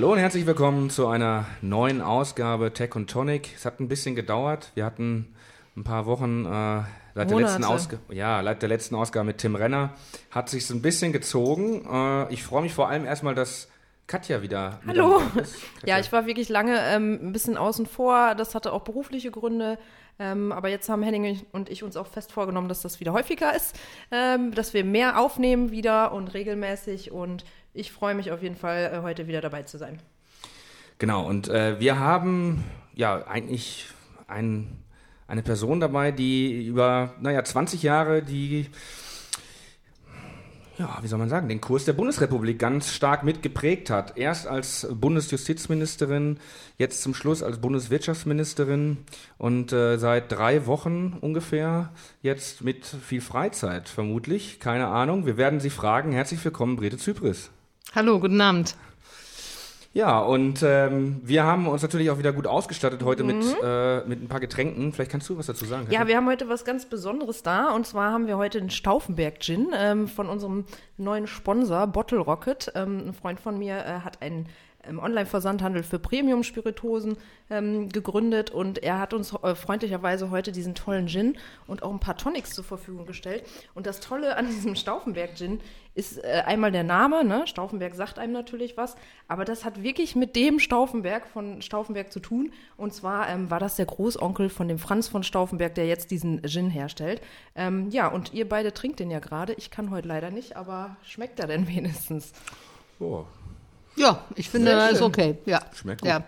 Hallo und herzlich willkommen zu einer neuen Ausgabe Tech und Tonic. Es hat ein bisschen gedauert. Wir hatten ein paar Wochen äh, seit, der letzten, Ausg ja, seit der letzten Ausgabe mit Tim Renner. Hat sich ein bisschen gezogen. Äh, ich freue mich vor allem erstmal, dass Katja wieder. Hallo. Ja, ich war wirklich lange ähm, ein bisschen außen vor. Das hatte auch berufliche Gründe. Ähm, aber jetzt haben Henning und ich uns auch fest vorgenommen, dass das wieder häufiger ist, ähm, dass wir mehr aufnehmen wieder und regelmäßig. Und ich freue mich auf jeden Fall, äh, heute wieder dabei zu sein. Genau, und äh, wir haben ja eigentlich ein, eine Person dabei, die über, naja, 20 Jahre die ja, wie soll man sagen, den Kurs der Bundesrepublik ganz stark mitgeprägt hat. Erst als Bundesjustizministerin, jetzt zum Schluss als Bundeswirtschaftsministerin und äh, seit drei Wochen ungefähr jetzt mit viel Freizeit vermutlich. Keine Ahnung. Wir werden Sie fragen. Herzlich willkommen, Brete Zypris. Hallo, guten Abend. Ja, und ähm, wir haben uns natürlich auch wieder gut ausgestattet heute mhm. mit, äh, mit ein paar Getränken. Vielleicht kannst du was dazu sagen. Katja? Ja, wir haben heute was ganz Besonderes da. Und zwar haben wir heute den Stauffenberg Gin ähm, von unserem neuen Sponsor Bottle Rocket. Ähm, ein Freund von mir äh, hat einen ähm, Online-Versandhandel für Premium-Spiritosen ähm, gegründet und er hat uns äh, freundlicherweise heute diesen tollen Gin und auch ein paar Tonics zur Verfügung gestellt. Und das Tolle an diesem Stauffenberg-Gin ist äh, einmal der Name, ne? Stauffenberg sagt einem natürlich was, aber das hat wirklich mit dem Stauffenberg von Stauffenberg zu tun. Und zwar ähm, war das der Großonkel von dem Franz von Stauffenberg, der jetzt diesen Gin herstellt. Ähm, ja, und ihr beide trinkt den ja gerade. Ich kann heute leider nicht, aber schmeckt er denn wenigstens? Oh, ja, ich finde, das ist okay. Ja. Schmeckt gut. Ja.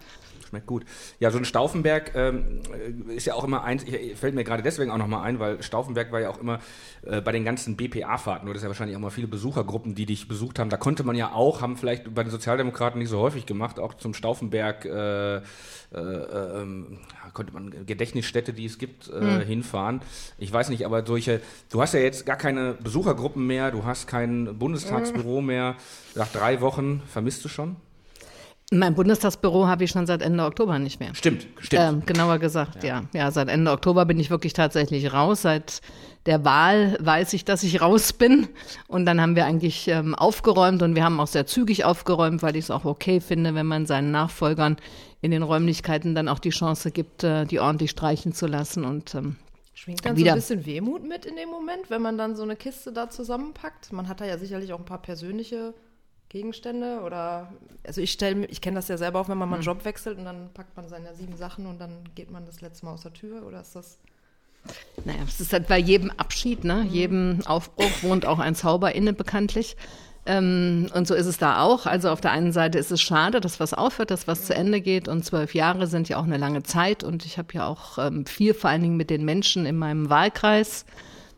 Schmeckt gut. Ja, so ein Stauffenberg ähm, ist ja auch immer eins, fällt mir gerade deswegen auch nochmal ein, weil Stauffenberg war ja auch immer äh, bei den ganzen BPA-Fahrten, du hattest ja wahrscheinlich auch mal viele Besuchergruppen, die dich besucht haben. Da konnte man ja auch, haben vielleicht bei den Sozialdemokraten nicht so häufig gemacht, auch zum Stauffenberg äh, äh, ähm, konnte man Gedächtnisstätte, die es gibt, mhm. hinfahren. Ich weiß nicht, aber solche, du hast ja jetzt gar keine Besuchergruppen mehr, du hast kein Bundestagsbüro mhm. mehr. Nach drei Wochen vermisst du schon? Mein Bundestagsbüro habe ich schon seit Ende Oktober nicht mehr. Stimmt, stimmt. Ähm, genauer gesagt, ja. ja. ja. seit Ende Oktober bin ich wirklich tatsächlich raus. Seit der Wahl weiß ich, dass ich raus bin. Und dann haben wir eigentlich ähm, aufgeräumt und wir haben auch sehr zügig aufgeräumt, weil ich es auch okay finde, wenn man seinen Nachfolgern in den Räumlichkeiten dann auch die Chance gibt, äh, die ordentlich streichen zu lassen und ähm, Schwingt dann wieder. so ein bisschen Wehmut mit in dem Moment, wenn man dann so eine Kiste da zusammenpackt? Man hat da ja sicherlich auch ein paar persönliche Gegenstände oder also ich stelle ich kenne das ja selber auch, wenn man mal einen hm. Job wechselt und dann packt man seine sieben Sachen und dann geht man das letzte Mal aus der Tür oder ist das naja, es ist halt bei jedem Abschied, ne? Mhm. jedem Aufbruch wohnt auch ein Zauber inne bekanntlich. Ähm, und so ist es da auch. Also auf der einen Seite ist es schade, dass was aufhört, dass was zu Ende geht. Und zwölf Jahre sind ja auch eine lange Zeit. Und ich habe ja auch ähm, viel vor allen Dingen mit den Menschen in meinem Wahlkreis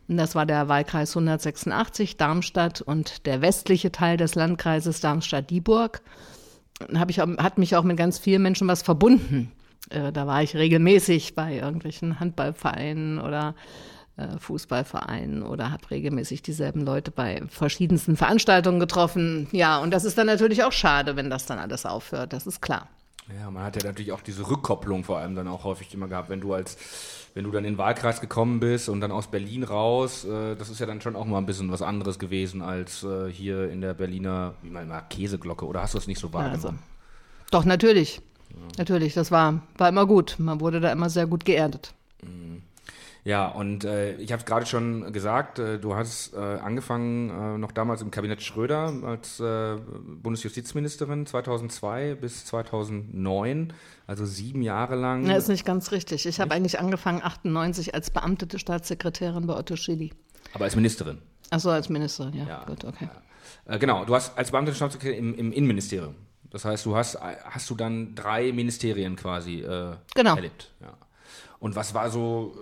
das war der Wahlkreis 186 Darmstadt und der westliche Teil des Landkreises Darmstadt-Dieburg. Ich, hat mich auch mit ganz vielen Menschen was verbunden. Äh, da war ich regelmäßig bei irgendwelchen Handballvereinen oder äh, Fußballvereinen oder habe regelmäßig dieselben Leute bei verschiedensten Veranstaltungen getroffen. Ja, und das ist dann natürlich auch schade, wenn das dann alles aufhört, das ist klar. Ja, man hat ja natürlich auch diese Rückkopplung vor allem dann auch häufig immer gehabt, wenn du als wenn du dann in den Wahlkreis gekommen bist und dann aus Berlin raus, äh, das ist ja dann schon auch mal ein bisschen was anderes gewesen als äh, hier in der Berliner, wie man mal Käseglocke, oder hast du es nicht so wahrgenommen? Also, doch, natürlich. Ja. Natürlich, das war, war immer gut. Man wurde da immer sehr gut geerdet. Mhm. Ja, und äh, ich habe es gerade schon gesagt, äh, du hast äh, angefangen äh, noch damals im Kabinett Schröder als äh, Bundesjustizministerin 2002 bis 2009, also sieben Jahre lang. Ja, ist nicht ganz richtig. Ich habe eigentlich angefangen 98 als beamtete Staatssekretärin bei Otto Schily. Aber als Ministerin? Ach so, als Ministerin, ja. ja gut, okay. Ja. Äh, genau, du hast als beamtete Staatssekretärin im, im, Innenministerium. Das heißt, du hast, hast du dann drei Ministerien quasi genau. erlebt. Ja. Und was war so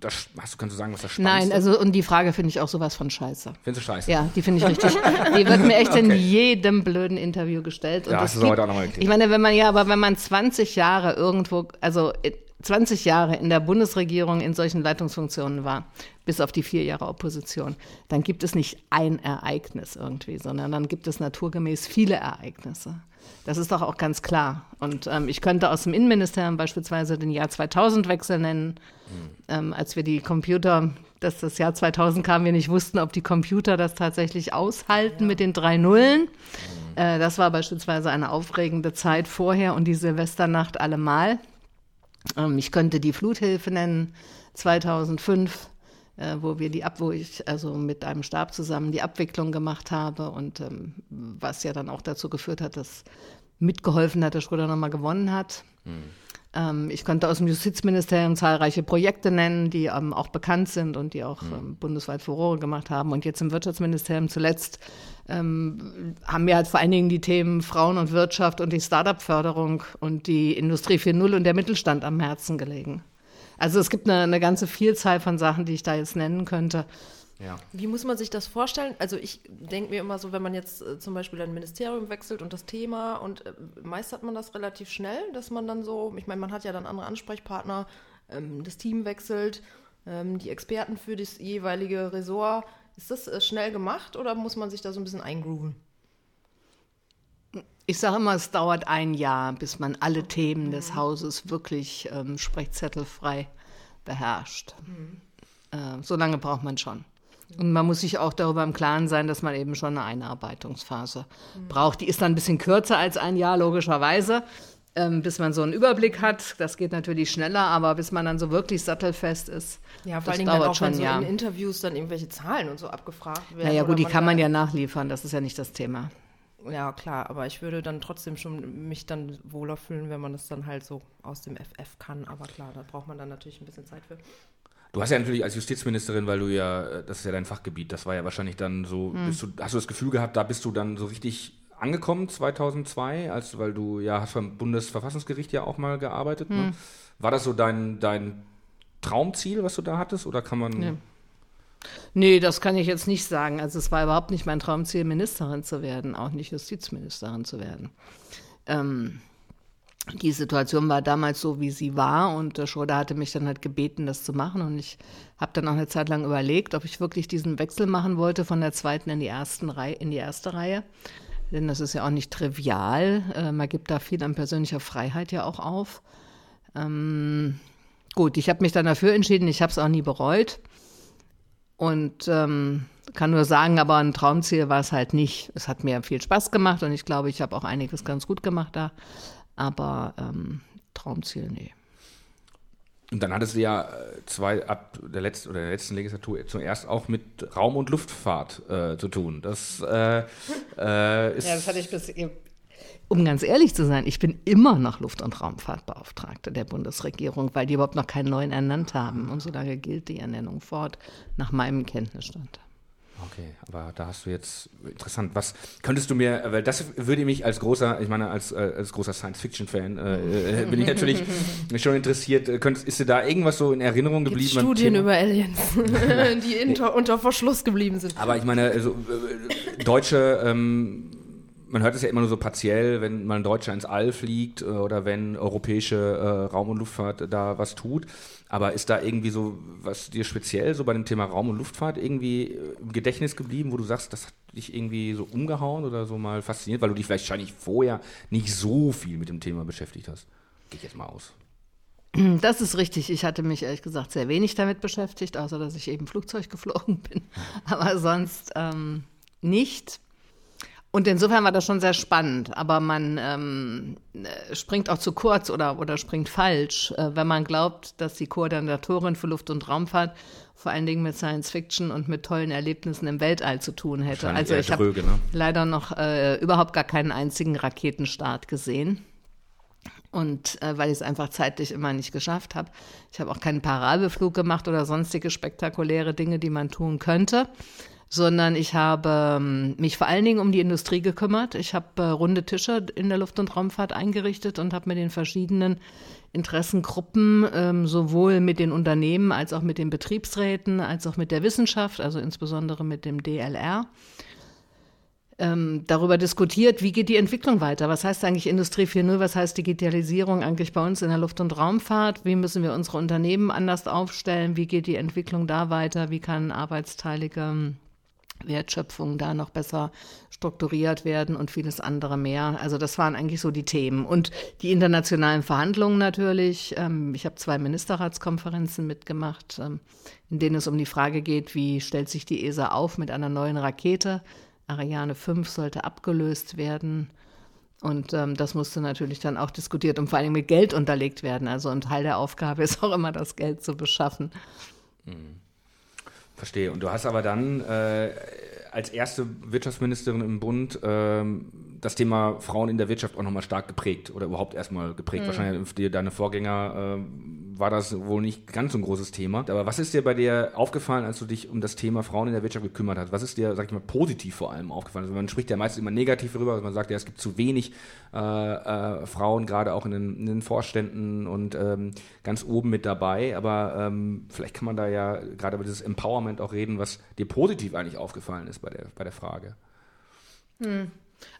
das, hast du, kannst du sagen, was das Spannendste Nein, also und die Frage finde ich auch sowas von scheiße. Findest du scheiße? Ja, die finde ich richtig. die wird mir echt okay. in jedem blöden Interview gestellt. Und ja, hast du heute auch nochmal gekriegt. Ich meine, wenn man ja, aber wenn man 20 Jahre irgendwo, also 20 Jahre in der Bundesregierung in solchen Leitungsfunktionen war, bis auf die vier Jahre Opposition, dann gibt es nicht ein Ereignis irgendwie, sondern dann gibt es naturgemäß viele Ereignisse. Das ist doch auch ganz klar. Und ähm, ich könnte aus dem Innenministerium beispielsweise den Jahr 2000-Wechsel nennen, mhm. ähm, als wir die Computer, dass das Jahr 2000 kam, wir nicht wussten, ob die Computer das tatsächlich aushalten ja. mit den drei Nullen. Mhm. Äh, das war beispielsweise eine aufregende Zeit vorher und die Silvesternacht allemal. Ähm, ich könnte die Fluthilfe nennen, 2005 äh, wo wir die ab, wo ich also mit einem Stab zusammen die Abwicklung gemacht habe und ähm, was ja dann auch dazu geführt hat, dass mitgeholfen hat, dass Schröder nochmal gewonnen hat. Mhm. Ähm, ich könnte aus dem Justizministerium zahlreiche Projekte nennen, die ähm, auch bekannt sind und die auch mhm. ähm, bundesweit Furore gemacht haben. Und jetzt im Wirtschaftsministerium zuletzt ähm, haben mir halt vor allen Dingen die Themen Frauen und Wirtschaft und die Start-up-Förderung und die Industrie 4.0 und der Mittelstand am Herzen gelegen. Also es gibt eine, eine ganze Vielzahl von Sachen, die ich da jetzt nennen könnte. Ja. Wie muss man sich das vorstellen? Also ich denke mir immer so, wenn man jetzt äh, zum Beispiel ein Ministerium wechselt und das Thema und äh, meistert man das relativ schnell, dass man dann so, ich meine, man hat ja dann andere Ansprechpartner, ähm, das Team wechselt, ähm, die Experten für das jeweilige Ressort. Ist das äh, schnell gemacht oder muss man sich da so ein bisschen eingrooven? Ich sage immer, es dauert ein Jahr, bis man alle Themen des Hauses wirklich ähm, sprechzettelfrei beherrscht. Mhm. Äh, so lange braucht man schon. Und man muss sich auch darüber im Klaren sein, dass man eben schon eine Einarbeitungsphase mhm. braucht. Die ist dann ein bisschen kürzer als ein Jahr, logischerweise, ähm, bis man so einen Überblick hat. Das geht natürlich schneller, aber bis man dann so wirklich sattelfest ist, ja, vor das allem dauert dann auch, schon wenn so in Interviews dann irgendwelche Zahlen und so abgefragt werden. Naja gut, die kann man ja nachliefern, das ist ja nicht das Thema. Ja, klar, aber ich würde dann trotzdem schon mich dann wohler fühlen, wenn man das dann halt so aus dem FF kann. Aber klar, da braucht man dann natürlich ein bisschen Zeit für. Du hast ja natürlich als Justizministerin, weil du ja, äh, das ist ja dein Fachgebiet, das war ja wahrscheinlich dann so, hm. du, hast du das Gefühl gehabt, da bist du dann so richtig angekommen 2002, als, weil du ja hast beim Bundesverfassungsgericht ja auch mal gearbeitet. Ne? Hm. Ne? War das so dein, dein Traumziel, was du da hattest, oder kann man... Ja. Nee, das kann ich jetzt nicht sagen. Also es war überhaupt nicht mein Traumziel, Ministerin zu werden, auch nicht Justizministerin zu werden. Ähm, die Situation war damals so, wie sie war und der Schröder hatte mich dann halt gebeten, das zu machen und ich habe dann auch eine Zeit lang überlegt, ob ich wirklich diesen Wechsel machen wollte von der zweiten in die ersten Reihe, in die erste Reihe. Denn das ist ja auch nicht trivial. Äh, man gibt da viel an persönlicher Freiheit ja auch auf. Ähm, gut, ich habe mich dann dafür entschieden, ich habe es auch nie bereut. Und ähm, kann nur sagen, aber ein Traumziel war es halt nicht. Es hat mir viel Spaß gemacht und ich glaube, ich habe auch einiges ganz gut gemacht da. Aber ähm, Traumziel, nee. Und dann hattest du ja äh, zwei ab der letzten oder der letzten Legislatur zuerst auch mit Raum- und Luftfahrt äh, zu tun. Das äh, äh, ist. Ja, das hatte ich bis um ganz ehrlich zu sein, ich bin immer noch Luft- und Raumfahrtbeauftragte der Bundesregierung, weil die überhaupt noch keinen neuen ernannt haben. Und solange gilt die Ernennung fort, nach meinem Kenntnisstand. Okay, aber da hast du jetzt interessant. Was könntest du mir, weil das würde mich als großer, ich meine als, äh, als großer Science-Fiction-Fan äh, äh bin ich natürlich schon interessiert. Äh, könntest, ist dir da irgendwas so in Erinnerung geblieben? Gibt's Studien über Aliens, die inter, unter Verschluss geblieben sind. Aber ich meine, also, deutsche ähm, man hört es ja immer nur so partiell, wenn mal ein Deutscher ins All fliegt äh, oder wenn europäische äh, Raum- und Luftfahrt da was tut. Aber ist da irgendwie so was dir speziell so bei dem Thema Raum- und Luftfahrt irgendwie äh, im Gedächtnis geblieben, wo du sagst, das hat dich irgendwie so umgehauen oder so mal fasziniert, weil du dich wahrscheinlich vorher nicht so viel mit dem Thema beschäftigt hast? Gehe ich jetzt mal aus. Das ist richtig. Ich hatte mich ehrlich gesagt sehr wenig damit beschäftigt, außer dass ich eben Flugzeug geflogen bin. Aber sonst ähm, nicht. Und insofern war das schon sehr spannend, aber man ähm, äh, springt auch zu kurz oder, oder springt falsch, äh, wenn man glaubt, dass die Koordinatorin für Luft- und Raumfahrt vor allen Dingen mit Science Fiction und mit tollen Erlebnissen im Weltall zu tun hätte. Also ich habe ne? leider noch äh, überhaupt gar keinen einzigen Raketenstart gesehen. Und äh, weil ich es einfach zeitlich immer nicht geschafft habe. Ich habe auch keinen Parabelflug gemacht oder sonstige spektakuläre Dinge, die man tun könnte sondern ich habe ähm, mich vor allen Dingen um die Industrie gekümmert. Ich habe äh, runde Tische in der Luft- und Raumfahrt eingerichtet und habe mit den verschiedenen Interessengruppen, ähm, sowohl mit den Unternehmen als auch mit den Betriebsräten, als auch mit der Wissenschaft, also insbesondere mit dem DLR, ähm, darüber diskutiert, wie geht die Entwicklung weiter? Was heißt eigentlich Industrie 4.0? Was heißt Digitalisierung eigentlich bei uns in der Luft- und Raumfahrt? Wie müssen wir unsere Unternehmen anders aufstellen? Wie geht die Entwicklung da weiter? Wie kann arbeitsteilige Wertschöpfung da noch besser strukturiert werden und vieles andere mehr. Also das waren eigentlich so die Themen. Und die internationalen Verhandlungen natürlich. Ähm, ich habe zwei Ministerratskonferenzen mitgemacht, ähm, in denen es um die Frage geht, wie stellt sich die ESA auf mit einer neuen Rakete. Ariane 5 sollte abgelöst werden. Und ähm, das musste natürlich dann auch diskutiert und vor allem mit Geld unterlegt werden. Also ein Teil der Aufgabe ist auch immer, das Geld zu beschaffen. Hm. Verstehe. Und du hast aber dann äh, als erste Wirtschaftsministerin im Bund ähm, das Thema Frauen in der Wirtschaft auch nochmal stark geprägt oder überhaupt erstmal geprägt. Mhm. Wahrscheinlich deine Vorgänger äh, war das wohl nicht ganz so ein großes Thema. Aber was ist dir bei dir aufgefallen, als du dich um das Thema Frauen in der Wirtschaft gekümmert hast? Was ist dir, sag ich mal, positiv vor allem aufgefallen? Also man spricht ja meistens immer negativ darüber, also man sagt ja, es gibt zu wenig äh, äh, Frauen, gerade auch in den, in den Vorständen und ähm, ganz oben mit dabei. Aber ähm, vielleicht kann man da ja gerade über dieses Empowerment auch reden, was dir positiv eigentlich aufgefallen ist bei der, bei der Frage. Hm.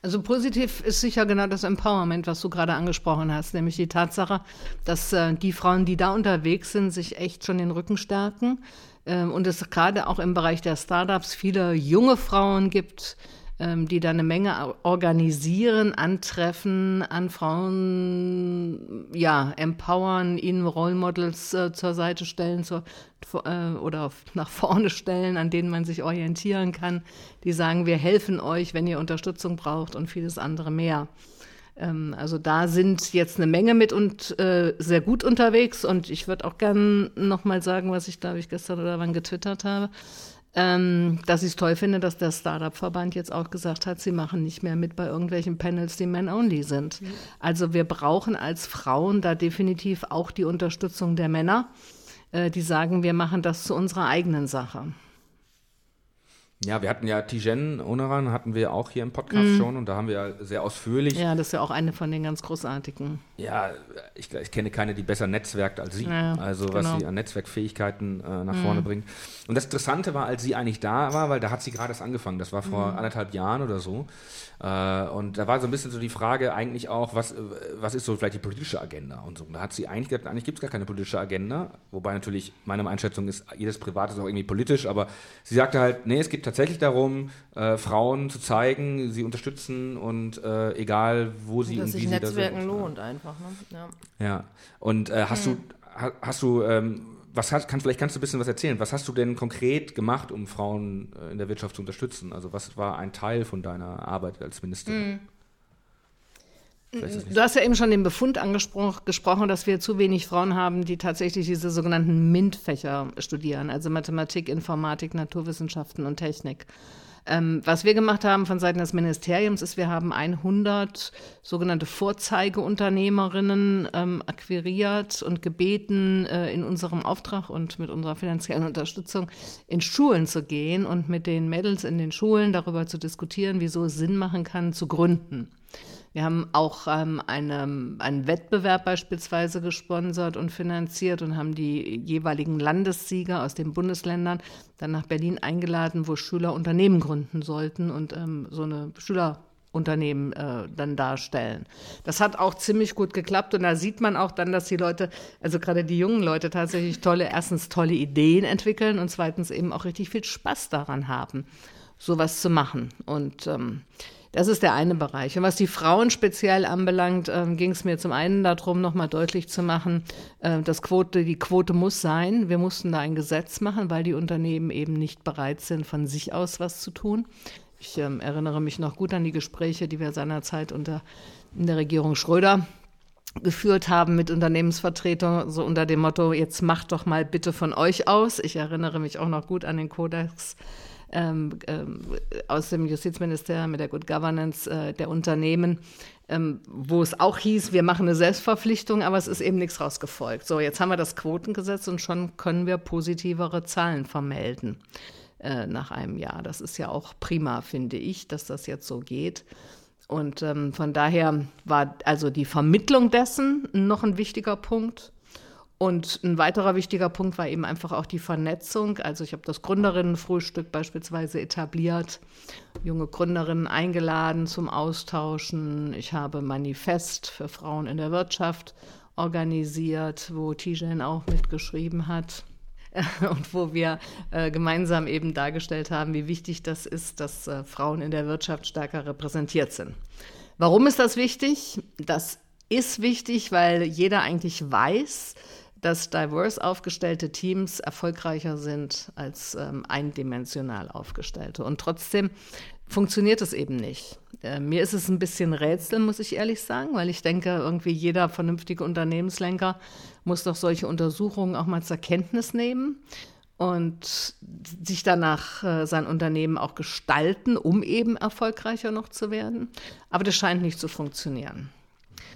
Also positiv ist sicher genau das Empowerment, was du gerade angesprochen hast, nämlich die Tatsache, dass äh, die Frauen, die da unterwegs sind, sich echt schon den Rücken stärken. Ähm, und es gerade auch im Bereich der Startups viele junge Frauen gibt, die da eine Menge organisieren, antreffen, an Frauen, ja, empowern, ihnen Role Models äh, zur Seite stellen zur, äh, oder nach vorne stellen, an denen man sich orientieren kann, die sagen, wir helfen euch, wenn ihr Unterstützung braucht und vieles andere mehr. Ähm, also da sind jetzt eine Menge mit und äh, sehr gut unterwegs. Und ich würde auch gern nochmal sagen, was ich glaube ich gestern oder wann getwittert habe ähm, dass ich es toll finde, dass der Startup-Verband jetzt auch gesagt hat, sie machen nicht mehr mit bei irgendwelchen Panels, die Men-Only sind. Mhm. Also wir brauchen als Frauen da definitiv auch die Unterstützung der Männer, äh, die sagen, wir machen das zu unserer eigenen Sache. Ja, wir hatten ja Tijen Onaran, hatten wir auch hier im Podcast mm. schon und da haben wir ja sehr ausführlich. Ja, das ist ja auch eine von den ganz großartigen. Ja, ich, ich kenne keine, die besser netzwerkt als sie. Ja, also was genau. sie an Netzwerkfähigkeiten äh, nach mm. vorne bringt. Und das Interessante war, als sie eigentlich da war, weil da hat sie gerade erst angefangen, das war vor mm. anderthalb Jahren oder so. Äh, und da war so ein bisschen so die Frage eigentlich auch, was, äh, was ist so vielleicht die politische Agenda und so. Und da hat sie eigentlich gesagt, eigentlich gibt es gar keine politische Agenda, wobei natürlich meine Einschätzung ist, jedes Privat ist auch irgendwie politisch, aber sie sagte halt, nee, es geht tatsächlich darum, äh, Frauen zu zeigen, sie unterstützen und äh, egal wo sie und, und wie sie Netzwerken da sind. lohnt einfach, ne? Ja. ja. Und äh, hast hm. du hast du ähm, was hast, kann, vielleicht kannst du ein bisschen was erzählen. Was hast du denn konkret gemacht, um Frauen äh, in der Wirtschaft zu unterstützen? Also was war ein Teil von deiner Arbeit als Ministerin? Mm. Du hast ja eben schon den Befund angesprochen, dass wir zu wenig Frauen haben, die tatsächlich diese sogenannten MINT-Fächer studieren, also Mathematik, Informatik, Naturwissenschaften und Technik. Ähm, was wir gemacht haben von Seiten des Ministeriums ist, wir haben 100 sogenannte Vorzeigeunternehmerinnen ähm, akquiriert und gebeten, äh, in unserem Auftrag und mit unserer finanziellen Unterstützung in Schulen zu gehen und mit den Mädels in den Schulen darüber zu diskutieren, wieso es Sinn machen kann, zu gründen. Wir haben auch ähm, eine, einen Wettbewerb beispielsweise gesponsert und finanziert und haben die jeweiligen Landessieger aus den Bundesländern dann nach Berlin eingeladen, wo Schüler Unternehmen gründen sollten und ähm, so eine Schülerunternehmen äh, dann darstellen. Das hat auch ziemlich gut geklappt und da sieht man auch dann, dass die Leute, also gerade die jungen Leute tatsächlich tolle, erstens tolle Ideen entwickeln und zweitens eben auch richtig viel Spaß daran haben, sowas zu machen. Und ähm, das ist der eine Bereich. Und was die Frauen speziell anbelangt, äh, ging es mir zum einen darum, nochmal deutlich zu machen, äh, dass Quote, die Quote muss sein. Wir mussten da ein Gesetz machen, weil die Unternehmen eben nicht bereit sind, von sich aus was zu tun. Ich ähm, erinnere mich noch gut an die Gespräche, die wir seinerzeit unter in der Regierung Schröder geführt haben mit Unternehmensvertretern, so unter dem Motto, jetzt macht doch mal bitte von euch aus. Ich erinnere mich auch noch gut an den Kodex ähm, ähm, aus dem Justizministerium mit der Good Governance äh, der Unternehmen, ähm, wo es auch hieß, wir machen eine Selbstverpflichtung, aber es ist eben nichts rausgefolgt. So, jetzt haben wir das Quotengesetz und schon können wir positivere Zahlen vermelden äh, nach einem Jahr. Das ist ja auch prima, finde ich, dass das jetzt so geht. Und ähm, von daher war also die Vermittlung dessen noch ein wichtiger Punkt. Und ein weiterer wichtiger Punkt war eben einfach auch die Vernetzung. Also ich habe das Gründerinnenfrühstück beispielsweise etabliert, junge Gründerinnen eingeladen zum Austauschen. Ich habe Manifest für Frauen in der Wirtschaft organisiert, wo Tijen auch mitgeschrieben hat und wo wir äh, gemeinsam eben dargestellt haben, wie wichtig das ist, dass äh, Frauen in der Wirtschaft stärker repräsentiert sind. Warum ist das wichtig? Das ist wichtig, weil jeder eigentlich weiß, dass diverse aufgestellte Teams erfolgreicher sind als ähm, eindimensional aufgestellte. Und trotzdem funktioniert es eben nicht. Äh, mir ist es ein bisschen Rätsel, muss ich ehrlich sagen, weil ich denke, irgendwie jeder vernünftige Unternehmenslenker muss doch solche Untersuchungen auch mal zur Kenntnis nehmen und sich danach äh, sein Unternehmen auch gestalten, um eben erfolgreicher noch zu werden. Aber das scheint nicht zu funktionieren.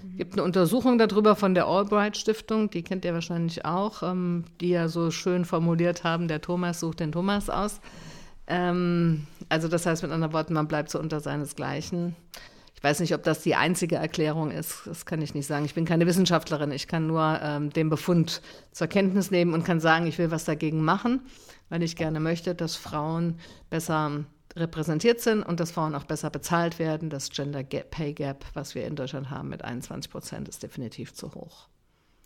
Es gibt eine Untersuchung darüber von der Albright Stiftung, die kennt ihr wahrscheinlich auch, ähm, die ja so schön formuliert haben, der Thomas sucht den Thomas aus. Ähm, also das heißt mit anderen Worten, man bleibt so unter seinesgleichen. Ich weiß nicht, ob das die einzige Erklärung ist. Das kann ich nicht sagen. Ich bin keine Wissenschaftlerin. Ich kann nur ähm, den Befund zur Kenntnis nehmen und kann sagen, ich will was dagegen machen, weil ich gerne möchte, dass Frauen besser repräsentiert sind und dass Frauen auch besser bezahlt werden. Das Gender Pay Gap, was wir in Deutschland haben mit 21 Prozent, ist definitiv zu hoch.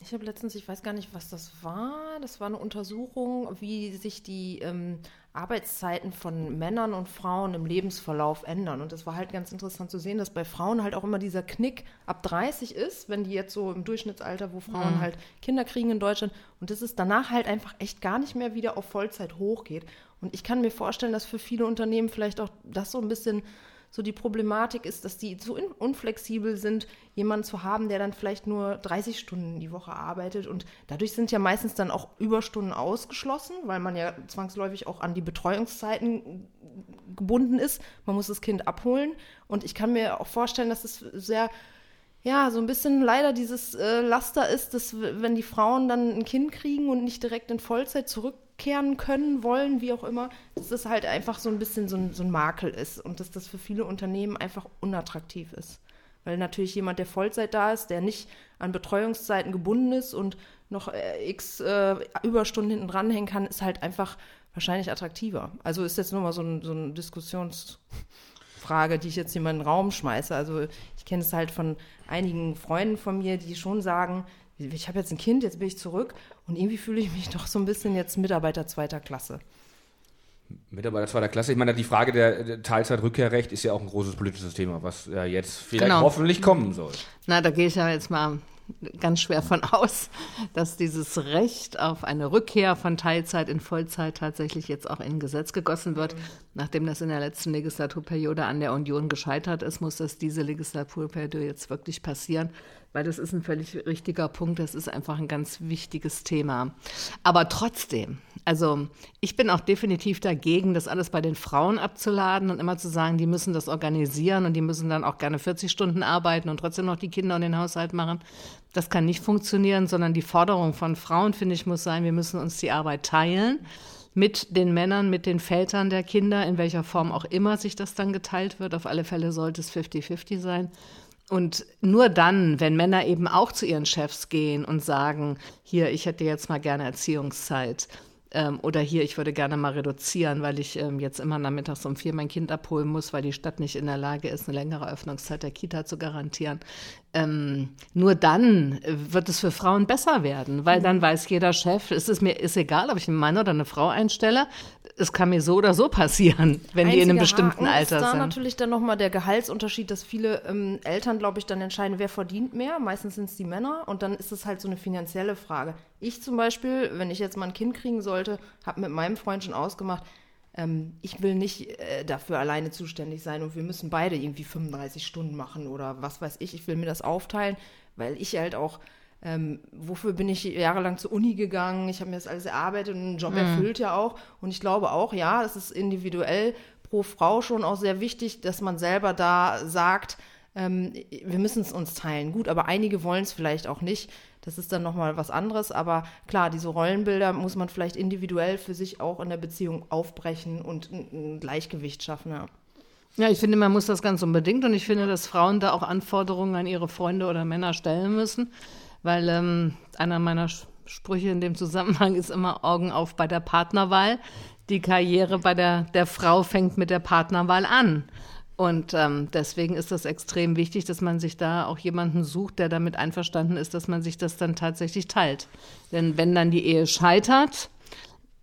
Ich habe letztens, ich weiß gar nicht, was das war. Das war eine Untersuchung, wie sich die ähm, Arbeitszeiten von Männern und Frauen im Lebensverlauf ändern. Und das war halt ganz interessant zu sehen, dass bei Frauen halt auch immer dieser Knick ab 30 ist, wenn die jetzt so im Durchschnittsalter, wo Frauen mhm. halt Kinder kriegen in Deutschland, und dass es danach halt einfach echt gar nicht mehr wieder auf Vollzeit hochgeht. Und ich kann mir vorstellen, dass für viele Unternehmen vielleicht auch das so ein bisschen so die Problematik ist, dass die so unflexibel sind, jemanden zu haben, der dann vielleicht nur 30 Stunden die Woche arbeitet. Und dadurch sind ja meistens dann auch Überstunden ausgeschlossen, weil man ja zwangsläufig auch an die Betreuungszeiten gebunden ist. Man muss das Kind abholen. Und ich kann mir auch vorstellen, dass es sehr ja, so ein bisschen leider dieses äh, Laster ist, dass wenn die Frauen dann ein Kind kriegen und nicht direkt in Vollzeit zurück zurückkehren können, wollen, wie auch immer, dass das halt einfach so ein bisschen so ein, so ein Makel ist und dass das für viele Unternehmen einfach unattraktiv ist. Weil natürlich jemand, der Vollzeit da ist, der nicht an Betreuungszeiten gebunden ist und noch äh, x äh, Überstunden hinten dranhängen kann, ist halt einfach wahrscheinlich attraktiver. Also ist jetzt nur mal so, ein, so eine Diskussionsfrage, die ich jetzt hier mal in den Raum schmeiße. Also ich kenne es halt von einigen Freunden von mir, die schon sagen, ich habe jetzt ein Kind, jetzt bin ich zurück und irgendwie fühle ich mich doch so ein bisschen jetzt Mitarbeiter zweiter Klasse. Mitarbeiter zweiter Klasse. Ich meine, die Frage der Teilzeitrückkehrrecht ist ja auch ein großes politisches Thema, was ja jetzt vielleicht genau. hoffentlich kommen soll. Na, da gehe ich ja jetzt mal ganz schwer von aus, dass dieses Recht auf eine Rückkehr von Teilzeit in Vollzeit tatsächlich jetzt auch in Gesetz gegossen wird. Mhm. Nachdem das in der letzten Legislaturperiode an der Union gescheitert ist, muss das diese Legislaturperiode jetzt wirklich passieren weil das ist ein völlig richtiger Punkt. Das ist einfach ein ganz wichtiges Thema. Aber trotzdem, also ich bin auch definitiv dagegen, das alles bei den Frauen abzuladen und immer zu sagen, die müssen das organisieren und die müssen dann auch gerne 40 Stunden arbeiten und trotzdem noch die Kinder und den Haushalt machen. Das kann nicht funktionieren, sondern die Forderung von Frauen, finde ich, muss sein, wir müssen uns die Arbeit teilen mit den Männern, mit den Vätern der Kinder, in welcher Form auch immer sich das dann geteilt wird. Auf alle Fälle sollte es 50-50 sein. Und nur dann, wenn Männer eben auch zu ihren Chefs gehen und sagen, hier, ich hätte jetzt mal gerne Erziehungszeit ähm, oder hier, ich würde gerne mal reduzieren, weil ich ähm, jetzt immer nachmittags um vier mein Kind abholen muss, weil die Stadt nicht in der Lage ist, eine längere Öffnungszeit der Kita zu garantieren. Ähm, nur dann wird es für Frauen besser werden, weil dann weiß jeder Chef, es ist mir ist egal, ob ich einen Mann oder eine Frau einstelle, es kann mir so oder so passieren, wenn Einziger die in einem bestimmten Haken Alter ist da sind. natürlich dann nochmal der Gehaltsunterschied, dass viele ähm, Eltern, glaube ich, dann entscheiden, wer verdient mehr. Meistens sind es die Männer und dann ist es halt so eine finanzielle Frage. Ich zum Beispiel, wenn ich jetzt mal ein Kind kriegen sollte, habe mit meinem Freund schon ausgemacht, ähm, ich will nicht äh, dafür alleine zuständig sein und wir müssen beide irgendwie 35 Stunden machen oder was weiß ich. Ich will mir das aufteilen, weil ich halt auch ähm, wofür bin ich jahrelang zur Uni gegangen, ich habe mir das alles erarbeitet und einen Job mhm. erfüllt ja auch. Und ich glaube auch, ja, es ist individuell pro Frau schon auch sehr wichtig, dass man selber da sagt, ähm, wir müssen es uns teilen. Gut, aber einige wollen es vielleicht auch nicht. Das ist dann nochmal was anderes. Aber klar, diese Rollenbilder muss man vielleicht individuell für sich auch in der Beziehung aufbrechen und ein, Gleichgewicht schaffen. Ja. Ja, ich finde, man muss das ganz unbedingt und ich finde, dass Frauen da auch Anforderungen an ihre Freunde oder Männer stellen müssen weil ähm, einer meiner Sprüche in dem Zusammenhang ist immer Augen auf bei der Partnerwahl. Die Karriere bei der, der Frau fängt mit der Partnerwahl an. Und ähm, deswegen ist das extrem wichtig, dass man sich da auch jemanden sucht, der damit einverstanden ist, dass man sich das dann tatsächlich teilt. Denn wenn dann die Ehe scheitert,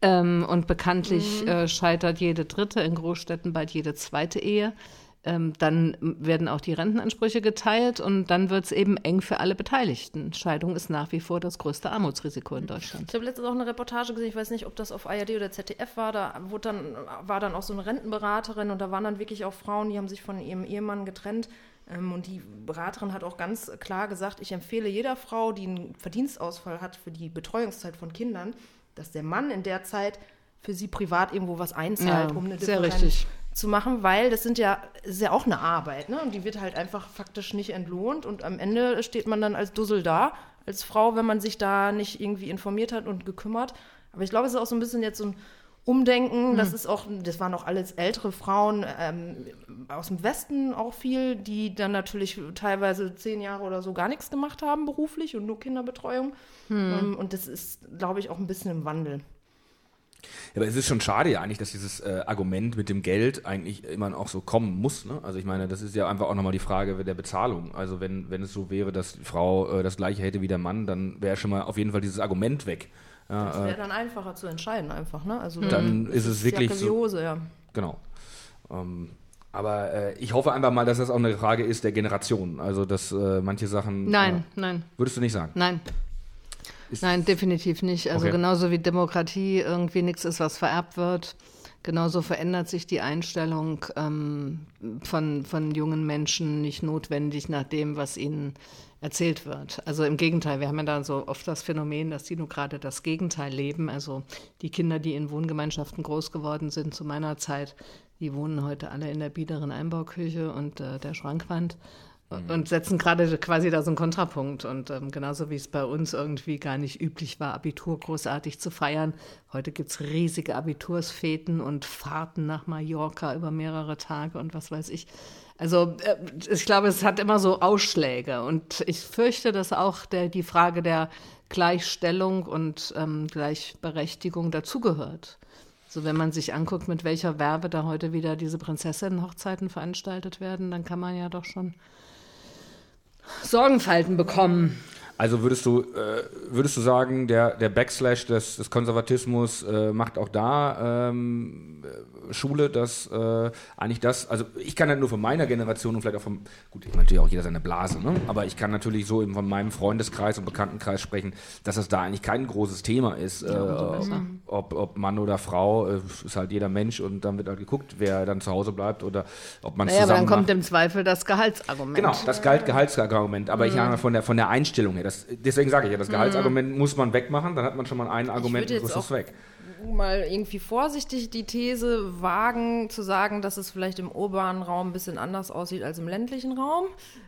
ähm, und bekanntlich mhm. äh, scheitert jede dritte, in Großstädten bald jede zweite Ehe, ähm, dann werden auch die Rentenansprüche geteilt und dann wird es eben eng für alle Beteiligten. Scheidung ist nach wie vor das größte Armutsrisiko in Deutschland. Ich habe letztens auch eine Reportage gesehen, ich weiß nicht, ob das auf ARD oder ZDF war, da wurde dann, war dann auch so eine Rentenberaterin und da waren dann wirklich auch Frauen, die haben sich von ihrem Ehemann getrennt. Ähm, und die Beraterin hat auch ganz klar gesagt, ich empfehle jeder Frau, die einen Verdienstausfall hat für die Betreuungszeit von Kindern, dass der Mann in der Zeit für sie privat irgendwo was einzahlt, Ja, um eine sehr Differenz richtig. Zu machen, weil das sind ja, das ist ja auch eine Arbeit, ne? Und die wird halt einfach faktisch nicht entlohnt und am Ende steht man dann als Dussel da, als Frau, wenn man sich da nicht irgendwie informiert hat und gekümmert. Aber ich glaube, es ist auch so ein bisschen jetzt so ein Umdenken. Das ist auch, das waren auch alles ältere Frauen ähm, aus dem Westen auch viel, die dann natürlich teilweise zehn Jahre oder so gar nichts gemacht haben beruflich und nur Kinderbetreuung. Ähm, und das ist, glaube ich, auch ein bisschen im Wandel. Ja, aber es ist schon schade ja eigentlich, dass dieses äh, Argument mit dem Geld eigentlich immer auch so kommen muss. Ne? Also ich meine, das ist ja einfach auch nochmal die Frage der Bezahlung. Also wenn, wenn es so wäre, dass die Frau äh, das gleiche hätte wie der Mann, dann wäre schon mal auf jeden Fall dieses Argument weg. Ja, Das äh, wäre dann einfacher zu entscheiden einfach, ne? Also Dann ist es wirklich Jacke wie so- ja. genau. Ähm, aber äh, ich hoffe einfach mal, dass das auch eine Frage ist der Generation. Also dass äh, manche Sachen. Nein, Äh, nein, würdest du nicht sagen? nein. Nein, definitiv nicht. Also Okay. genauso wie Demokratie irgendwie nichts ist, was vererbt wird, genauso verändert sich die Einstellung ähm, von, von jungen Menschen nicht notwendig nach dem, was ihnen erzählt wird. Also im Gegenteil, wir haben ja da so oft das Phänomen, dass die nur gerade das Gegenteil leben. Also die Kinder, die in Wohngemeinschaften groß geworden sind zu meiner Zeit, die wohnen heute alle in der biederen Einbauküche und äh, der Schrankwand und setzen gerade quasi da so einen Kontrapunkt. Und ähm, genauso wie es bei uns irgendwie gar nicht üblich war, Abitur großartig zu feiern, heute gibt's riesige Abitursfeten und Fahrten nach Mallorca über mehrere Tage und was weiß ich. Also äh, ich glaube, es hat immer so Ausschläge. Und ich fürchte, dass auch der, die Frage der Gleichstellung und ähm, Gleichberechtigung dazugehört. So, wenn man sich anguckt, mit welcher Werbe da heute wieder diese Prinzessinnen-Hochzeiten veranstaltet werden, dann kann man ja doch schon Sorgenfalten bekommen. Also würdest du, äh, würdest du sagen, der, der Backslash des, des Konservatismus äh, macht auch da ähm, äh, Schule, dass äh, eigentlich das, also ich kann halt nur von meiner Generation und vielleicht auch vom, gut, ich meine natürlich auch jeder seine Blase, ne? aber ich kann natürlich so eben von meinem Freundeskreis und Bekanntenkreis sprechen, dass das da eigentlich kein großes Thema ist, äh, ob, ob Mann oder Frau, äh, ist halt jeder Mensch und dann wird halt geguckt, wer dann zu Hause bleibt oder ob man es Naja, aber zusammen dann kommt macht. im Zweifel das Gehaltsargument. Genau, das Gehalt, Gehaltsargument. Aber ich habe von der, von der Einstellung her, das, deswegen sage ich ja, das Gehaltsargument muss man wegmachen, dann hat man schon mal ein Argument und ist es weg. Mal irgendwie vorsichtig die These wagen, zu sagen, dass es vielleicht im urbanen Raum ein bisschen anders aussieht als im ländlichen Raum.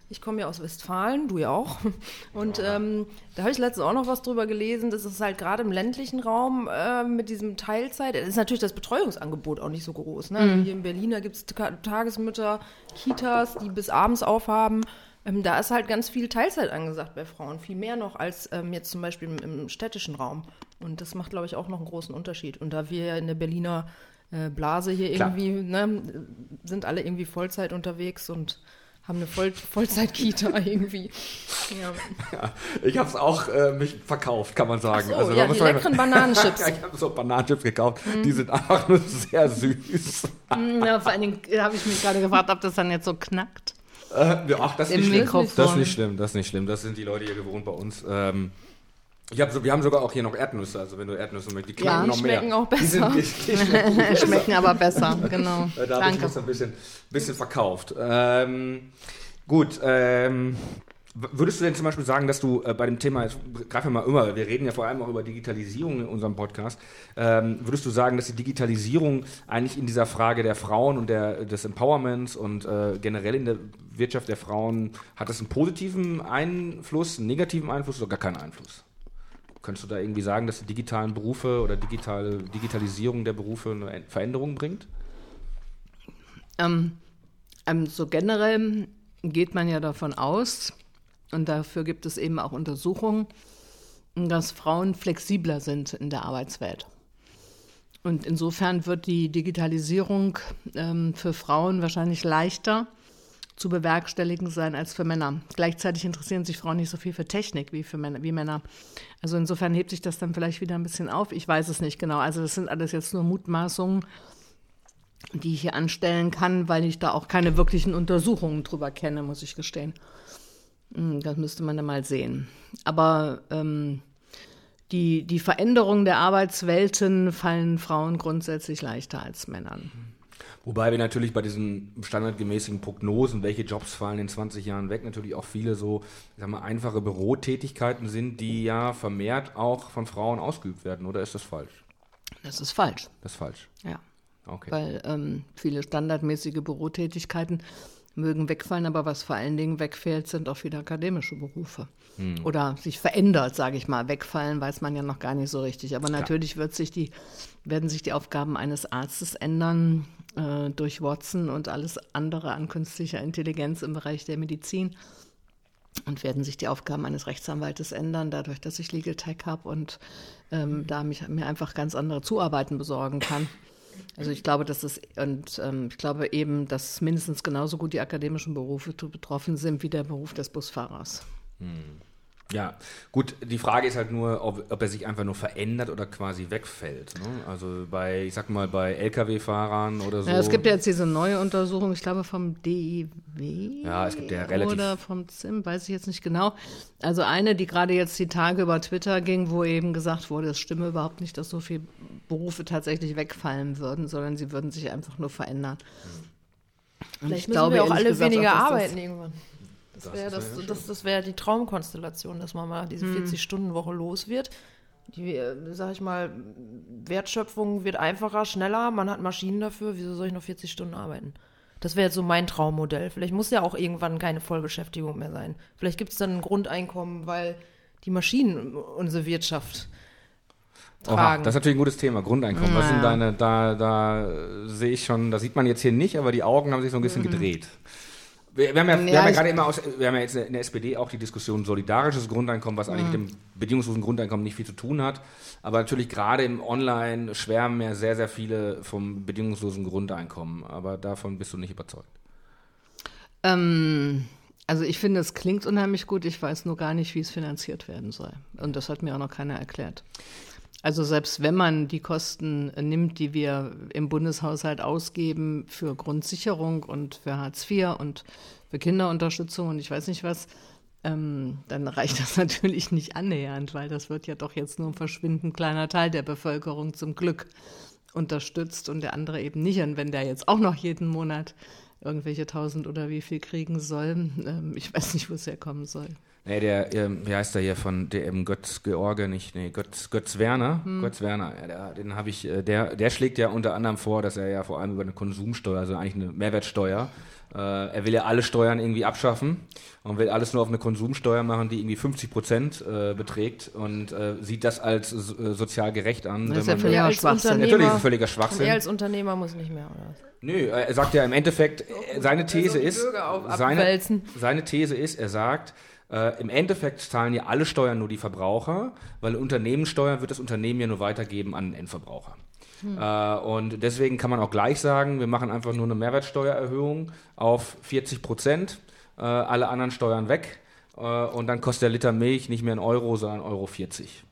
Ich komme ja aus Westfalen, du ja auch. Und ähm, da habe ich letztens auch noch was drüber gelesen, dass es halt gerade im ländlichen Raum äh, mit diesem Teilzeit, es ist natürlich das Betreuungsangebot auch nicht so groß. Ne? Hier in Berlin, da gibt es Tagesmütter, Kitas, die bis abends aufhaben. Ähm, da ist halt ganz viel Teilzeit angesagt bei Frauen, viel mehr noch als ähm, jetzt zum Beispiel im, im städtischen Raum. Und das macht, glaube ich, auch noch einen großen Unterschied. Und da wir ja in der Berliner äh, Blase hier Klar. irgendwie, ne, sind alle irgendwie Vollzeit unterwegs und haben eine Voll Vollzeit-Kita irgendwie. Ja. Ja, ich habe es auch äh, mich verkauft, kann man sagen. So, also, ja, die leckeren Bananenchips. ich habe so Bananenchips gekauft, die sind einfach nur sehr süß. Hm, Ja, vor allen Dingen äh, habe ich mich gerade gefragt, ob das dann jetzt so knackt. Äh, ja, ach, das ist nicht schlimm. Das ist nicht schlimm, das ist nicht schlimm. Das sind die Leute hier gewohnt bei uns. Ähm, ich hab so, wir haben sogar auch hier noch Erdnüsse, also wenn du Erdnüsse möchtest, die Ja, knacken die noch mehr. schmecken auch Die, sind, besser. die, die schmecken besser. Schmecken aber besser, genau. Da habe ich Danke. das ein bisschen, bisschen verkauft. Ähm, gut, ähm, würdest du denn zum Beispiel sagen, dass du äh, bei dem Thema, jetzt greifen wir mal immer, wir reden ja vor allem auch über Digitalisierung in unserem Podcast, ähm, würdest du sagen, dass die Digitalisierung eigentlich in dieser Frage der Frauen und der, des Empowerments und äh, generell in der Wirtschaft der Frauen, hat das einen positiven Einfluss, einen negativen Einfluss oder gar keinen Einfluss? Könntest du da irgendwie sagen, dass die digitalen Berufe oder digitale Digitalisierung der Berufe eine Veränderung bringt? Ähm, ähm, so generell geht man ja davon aus, und dafür gibt es eben auch Untersuchungen, dass Frauen flexibler sind in der Arbeitswelt. Und insofern wird die Digitalisierung ähm, für Frauen wahrscheinlich leichter zu bewerkstelligen sein als für Männer. Gleichzeitig interessieren sich Frauen nicht so viel für Technik wie für Männer, wie Männer. Also insofern hebt sich das dann vielleicht wieder ein bisschen auf. Ich weiß es nicht genau. Also das sind alles jetzt nur Mutmaßungen. die ich hier anstellen kann, weil ich da auch keine wirklichen Untersuchungen drüber kenne, muss ich gestehen. Hm, das müsste man dann mal sehen. Aber ähm, die, die Veränderung der Arbeitswelten fallen Frauen grundsätzlich leichter als Männern. Wobei wir natürlich bei diesen standardgemäßen Prognosen, welche Jobs fallen in 20 Jahren weg, natürlich auch viele so, sagen wir, einfache Bürotätigkeiten sind, die ja vermehrt auch von Frauen ausgeübt werden. Oder ist das falsch? Das ist falsch. Das ist falsch. Ja. Okay. Weil ähm, viele standardmäßige Bürotätigkeiten mögen wegfallen, aber was vor allen Dingen wegfällt, sind auch viele akademische Berufe. Hm. Oder sich verändert, sage ich mal. Wegfallen weiß man ja noch gar nicht so richtig. Aber natürlich wird sich die, werden sich die Aufgaben eines Arztes ändern äh, durch Watson und alles andere an künstlicher Intelligenz im Bereich der Medizin. Und werden sich die Aufgaben eines Rechtsanwaltes ändern, dadurch, dass ich Legal Tech habe und ähm, da mich, mir einfach ganz andere Zuarbeiten besorgen kann. Also ich glaube, dass es und ähm, ich glaube eben, dass mindestens genauso gut die akademischen Berufe betroffen sind wie der Beruf des Busfahrers. Hm. Ja, gut, die Frage ist halt nur, ob, ob, er sich einfach nur verändert oder quasi wegfällt. Ne? Also bei, ich sag mal, bei Lkw-Fahrern oder so. Ja, es gibt ja jetzt diese neue Untersuchung, ich glaube vom DIW. Ja, es gibt ja relativ. Oder vom ZIM, weiß ich jetzt nicht genau. Also eine, die gerade jetzt die Tage über Twitter ging, wo eben gesagt wurde, es stimme überhaupt nicht, dass so viele Berufe tatsächlich wegfallen würden, sondern sie würden sich einfach nur verändern. Und Vielleicht ich müssen glaube, wir auch alle weniger auch, arbeiten irgendwann. Das wäre das, das, das, das wär die Traumkonstellation, dass man mal diese hm. 40-Stunden-Woche los wird. Die, äh, sag ich mal, Wertschöpfung wird einfacher, schneller, man hat Maschinen dafür, wieso soll ich noch 40 Stunden arbeiten? Das wäre jetzt so mein Traummodell. Vielleicht muss ja auch irgendwann keine Vollbeschäftigung mehr sein. Vielleicht gibt es dann ein Grundeinkommen, weil die Maschinen unsere Wirtschaft tragen. Oha, das ist natürlich ein gutes Thema, Grundeinkommen. Naja. Was sind deine, da, da sehe ich schon, da sieht man jetzt hier nicht, aber die Augen haben sich so ein bisschen mhm. gedreht. Wir, wir, haben ja, ja, ja gerade immer aus, wir haben ja jetzt in der SPD auch die Diskussion solidarisches Grundeinkommen, was eigentlich mhm. mit dem bedingungslosen Grundeinkommen nicht viel zu tun hat. Aber natürlich gerade im Online schwärmen ja sehr, sehr viele vom bedingungslosen Grundeinkommen. Aber davon bist du nicht überzeugt. Ähm, also ich finde, es klingt unheimlich gut. Ich weiß nur gar nicht, wie es finanziert werden soll. Und das hat mir auch noch keiner erklärt. Also selbst wenn man die Kosten nimmt, die wir im Bundeshaushalt ausgeben für Grundsicherung und für Hartz IV und für Kinderunterstützung und ich weiß nicht was, ähm, dann reicht das natürlich nicht annähernd, weil das wird ja doch jetzt nur ein verschwindend kleiner Teil der Bevölkerung zum Glück unterstützt und der andere eben nicht. Und wenn der jetzt auch noch jeden Monat irgendwelche tausend oder wie viel kriegen soll, ähm, ich weiß nicht, wo es herkommen soll. Nee, der, ähm, wie heißt der hier von eben Götz George, nicht, nee, Götz, Götz Werner. Hm. Götz Werner, ja, der, den habe ich, äh, der, der schlägt ja unter anderem vor, dass er ja vor allem über eine Konsumsteuer, also eigentlich eine Mehrwertsteuer, äh, er will ja alle Steuern irgendwie abschaffen und will alles nur auf eine Konsumsteuer machen, die irgendwie 50 Prozent äh, beträgt und äh, sieht das als äh, sozial gerecht an. Das ist ja völliger Schwachsinn. Natürlich ist es völliger Schwachsinn. Er als Unternehmer muss nicht mehr, oder? Nö, er sagt ja im Endeffekt, seine These ist, seine, seine These ist, er sagt, äh, Im Endeffekt zahlen ja alle Steuern nur die Verbraucher, weil Unternehmenssteuern wird das Unternehmen ja nur weitergeben an den Endverbraucher. Hm. Äh, und deswegen kann man auch gleich sagen, wir machen einfach nur eine Mehrwertsteuererhöhung auf 40 Prozent, äh, alle anderen Steuern weg äh, und dann kostet der Liter Milch nicht mehr ein Euro, sondern Euro 40.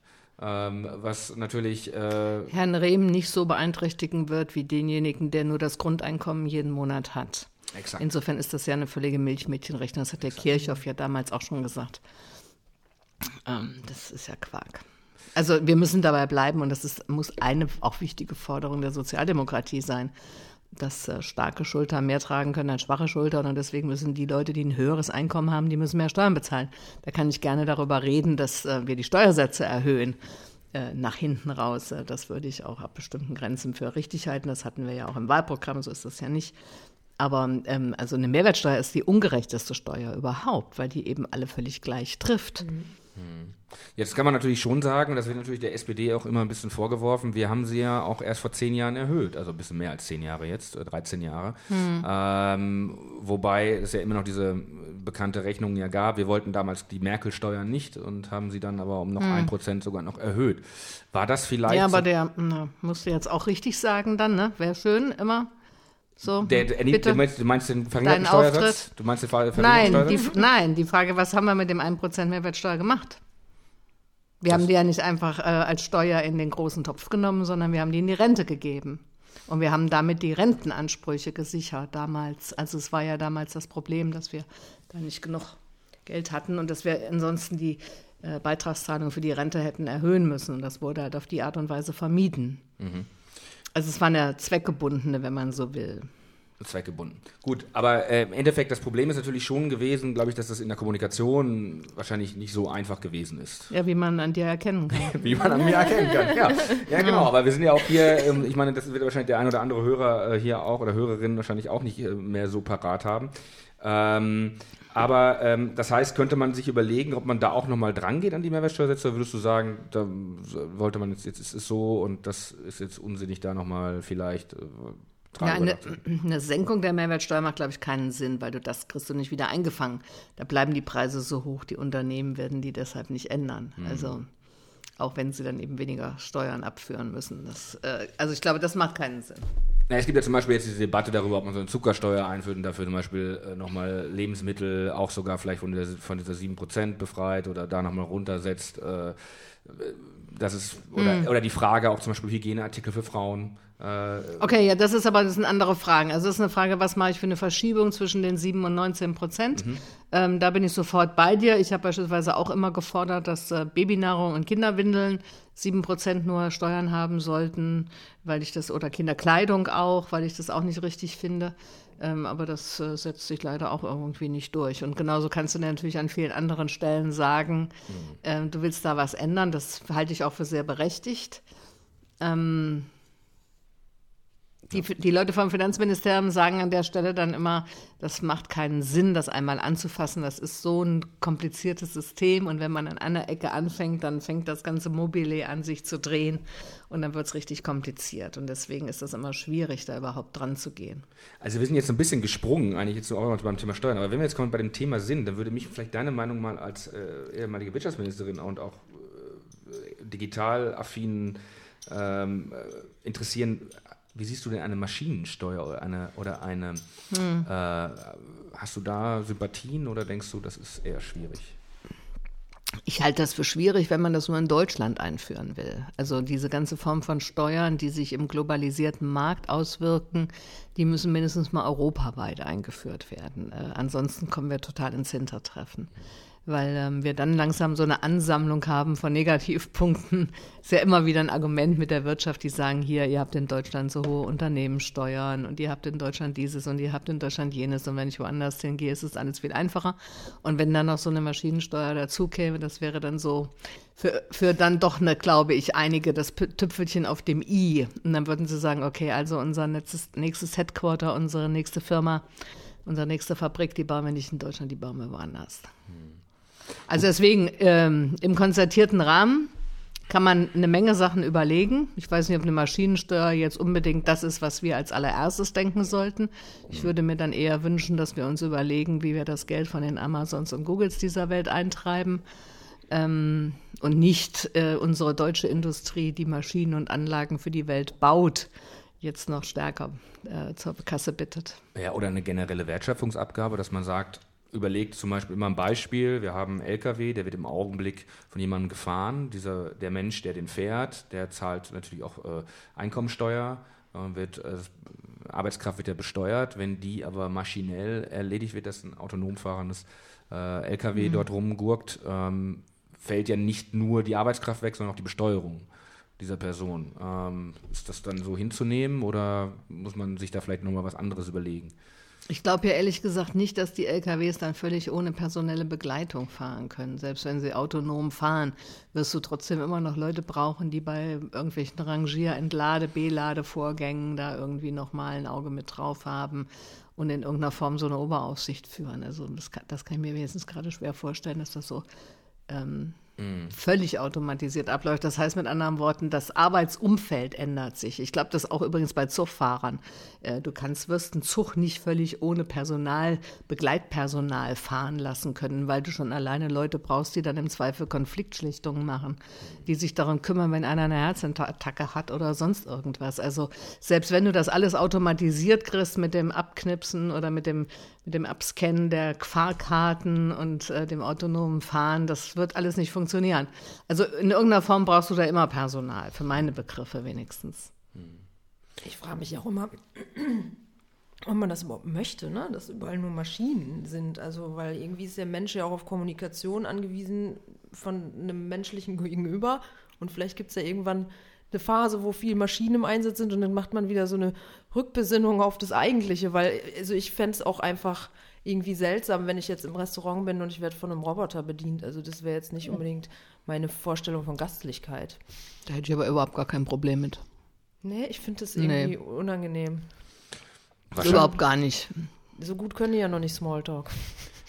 Ähm, was natürlich äh, Herrn Rehm nicht so beeinträchtigen wird wie denjenigen, der nur das Grundeinkommen jeden Monat hat. Exakt. Insofern ist das ja eine völlige Milchmädchenrechnung. Das hat der Exakt. Kirchhoff ja damals auch schon gesagt. Ähm, das ist ja Quark. Also wir müssen dabei bleiben und das ist, muss eine auch wichtige Forderung der Sozialdemokratie sein, dass äh, starke Schultern mehr tragen können als schwache Schultern und deswegen müssen die Leute, die ein höheres Einkommen haben, die müssen mehr Steuern bezahlen. Da kann ich gerne darüber reden, dass äh, wir die Steuersätze erhöhen äh, nach hinten raus. Äh, das würde ich auch ab bestimmten Grenzen für richtig halten. Das hatten wir ja auch im Wahlprogramm, so ist das ja nicht. Aber ähm, also eine Mehrwertsteuer ist die ungerechteste Steuer überhaupt, weil die eben alle völlig gleich trifft. Mhm. Jetzt kann man natürlich schon sagen, das wird natürlich der SPD auch immer ein bisschen vorgeworfen, wir haben sie ja auch erst vor zehn Jahren erhöht, also ein bisschen mehr als zehn Jahre jetzt, 13 Jahre. Hm. Ähm, wobei es ja immer noch diese bekannte Rechnung ja gab, wir wollten damals die Merkel-Steuern nicht und haben sie dann aber um noch hm. ein Prozent sogar noch erhöht. War das vielleicht... Ja, aber der na, musst du jetzt auch richtig sagen dann, ne? Wäre schön immer. So, der, der, du, meinst, du, meinst, den verringerten? Du meinst den verringerten nein, die, nein, die Frage, was haben wir mit dem 1% Mehrwertsteuer gemacht? Wir das haben die ja nicht einfach äh, als Steuer in den großen Topf genommen, sondern wir haben die in die Rente gegeben. Und wir haben damit die Rentenansprüche gesichert damals. Also es war ja damals das Problem, dass wir da nicht genug Geld hatten und dass wir ansonsten die äh, Beitragszahlungen für die Rente hätten erhöhen müssen. Und das wurde halt auf die Art und Weise vermieden. Mhm. Also es war eine zweckgebundene, wenn man so will zweckgebunden. Gut, aber äh, im Endeffekt, das Problem ist natürlich schon gewesen, glaube ich, dass das in der Kommunikation wahrscheinlich nicht so einfach gewesen ist. Ja, wie man an dir erkennen kann. wie man an mir erkennen kann, ja. Ja, genau, aber wir sind ja auch hier, ähm, ich meine, das wird wahrscheinlich der ein oder andere Hörer äh, hier auch oder Hörerin wahrscheinlich auch nicht äh, mehr so parat haben. Ähm, aber ähm, das heißt, könnte man sich überlegen, ob man da auch nochmal dran geht an die Mehrwertsteuersätze, oder würdest du sagen, da wollte man jetzt, jetzt ist es so und das ist jetzt unsinnig, da nochmal vielleicht äh, ja, eine, eine, Senkung der Mehrwertsteuer macht, glaube ich, keinen Sinn, weil du das kriegst du nicht wieder eingefangen. Da bleiben die Preise so hoch, die Unternehmen werden die deshalb nicht ändern. Mhm. Also auch wenn sie dann eben weniger Steuern abführen müssen. Das, äh, also ich glaube, das macht keinen Sinn. Na, es gibt ja zum Beispiel jetzt diese Debatte darüber, ob man so eine Zuckersteuer einführt und dafür zum Beispiel äh, nochmal Lebensmittel auch sogar vielleicht von, der, von dieser 7% befreit oder da nochmal runtersetzt. Äh, das ist, oder, mhm. oder die Frage auch zum Beispiel Hygieneartikel für Frauen. Äh, okay, ja, das ist aber das sind andere Fragen. Also das ist eine Frage, was mache ich für eine Verschiebung zwischen den 7 und 19 Prozent? Mhm. Ähm, da bin ich sofort bei dir. Ich habe beispielsweise auch immer gefordert, dass äh, Babynahrung und Kinderwindeln 7 Prozent nur Steuern haben sollten, weil ich das, oder Kinderkleidung auch, weil ich das auch nicht richtig finde. Ähm, aber das äh, setzt sich leider auch irgendwie nicht durch. Und genauso kannst du natürlich an vielen anderen Stellen sagen, mhm. ähm, du willst da was ändern. Das halte ich auch für sehr berechtigt. Ähm, die, die Leute vom Finanzministerium sagen an der Stelle dann immer, das macht keinen Sinn, das einmal anzufassen. Das ist so ein kompliziertes System und wenn man an einer Ecke anfängt, dann fängt das ganze Mobile an sich zu drehen und dann wird es richtig kompliziert. Und deswegen ist das immer schwierig, da überhaupt dran zu gehen. Also wir sind jetzt ein bisschen gesprungen, eigentlich jetzt auch beim Thema Steuern. Aber wenn wir jetzt bei dem Thema sind, dann würde mich vielleicht deine Meinung mal als äh, ehemalige Wirtschaftsministerin und auch äh, digital affinen ähm, äh, interessieren. Wie siehst du denn eine Maschinensteuer oder eine, oder eine hm. äh, hast du da Sympathien oder denkst du, das ist eher schwierig? Ich halte das für schwierig, wenn man das nur in Deutschland einführen will. Also diese ganze Form von Steuern, die sich im globalisierten Markt auswirken, die müssen mindestens mal europaweit eingeführt werden. Äh, ansonsten kommen wir total ins Hintertreffen weil ähm, wir dann langsam so eine Ansammlung haben von Negativpunkten. Ist ja immer wieder ein Argument mit der Wirtschaft, die sagen, hier, ihr habt in Deutschland so hohe Unternehmenssteuern und ihr habt in Deutschland dieses und ihr habt in Deutschland jenes und wenn ich woanders hingehe, ist es alles viel einfacher. Und wenn dann noch so eine Maschinensteuer dazu käme, das wäre dann so für, für dann doch eine, glaube ich, einige das Tüpfelchen auf dem I. Und dann würden sie sagen, okay, also unser nächstes, nächstes Headquarter, unsere nächste Firma, unsere nächste Fabrik, die bauen wir nicht in Deutschland, die bauen wir woanders. Hm. Also deswegen, ähm, im konzertierten Rahmen kann man eine Menge Sachen überlegen. Ich weiß nicht, ob eine Maschinensteuer jetzt unbedingt das ist, was wir als allererstes denken sollten. Ich würde mir dann eher wünschen, dass wir uns überlegen, wie wir das Geld von den Amazons und Googles dieser Welt eintreiben ähm, und nicht äh, unsere deutsche Industrie, die Maschinen und Anlagen für die Welt baut, jetzt noch stärker äh, zur Kasse bittet. Ja, oder eine generelle Wertschöpfungsabgabe, dass man sagt, überlegt zum Beispiel immer ein Beispiel. Wir haben einen LKW, der wird im Augenblick von jemandem gefahren. Dieser, der Mensch, der den fährt, der zahlt natürlich auch äh, Einkommensteuer, äh, wird, äh, Arbeitskraft wird ja besteuert. Wenn die aber maschinell erledigt wird, dass ein autonom fahrendes äh, LKW mhm. dort rumgurkt, ähm, fällt ja nicht nur die Arbeitskraft weg, sondern auch die Besteuerung dieser Person. Ähm, ist das dann so hinzunehmen oder muss man sich da vielleicht nochmal was anderes überlegen? Ich glaube ja ehrlich gesagt nicht, dass die LKWs dann völlig ohne personelle Begleitung fahren können. Selbst wenn sie autonom fahren, wirst du trotzdem immer noch Leute brauchen, die bei irgendwelchen Rangier-, Entlade-, Belade-Vorgängen da irgendwie nochmal ein Auge mit drauf haben und in irgendeiner Form so eine Oberaufsicht führen. Also das kann, das kann ich mir wenigstens gerade schwer vorstellen, dass das so ähm, völlig automatisiert abläuft. Das heißt mit anderen Worten, das Arbeitsumfeld ändert sich. Ich glaube, das auch übrigens bei Zugfahrern. Äh, du kannst, wirst einen Zug nicht völlig ohne Personal, Begleitpersonal fahren lassen können, weil du schon alleine Leute brauchst, die dann im Zweifel Konfliktschlichtungen machen, die sich darum kümmern, wenn einer eine Herzattacke hat oder sonst irgendwas. Also selbst wenn du das alles automatisiert kriegst mit dem Abknipsen oder mit dem mit dem Abscannen der Fahrkarten und äh, dem autonomen Fahren, das wird alles nicht funktionieren. Also in irgendeiner Form brauchst du da immer Personal, für meine Begriffe wenigstens. Hm. Ich frage mich auch immer, ob man das überhaupt möchte, ne? dass überall nur Maschinen sind. Also, weil irgendwie ist der Mensch ja auch auf Kommunikation angewiesen von einem menschlichen Gegenüber. Und vielleicht gibt es ja irgendwann eine Phase, wo viel Maschinen im Einsatz sind und dann macht man wieder so eine Rückbesinnung auf das Eigentliche, weil also ich fände es auch einfach irgendwie seltsam, wenn ich jetzt im Restaurant bin und ich werde von einem Roboter bedient. Also das wäre jetzt nicht unbedingt meine Vorstellung von Gastlichkeit. Da hätte ich aber überhaupt gar kein Problem mit. Nee, ich finde das irgendwie Nee. unangenehm. Überhaupt gar nicht. So gut können die ja noch nicht Smalltalk.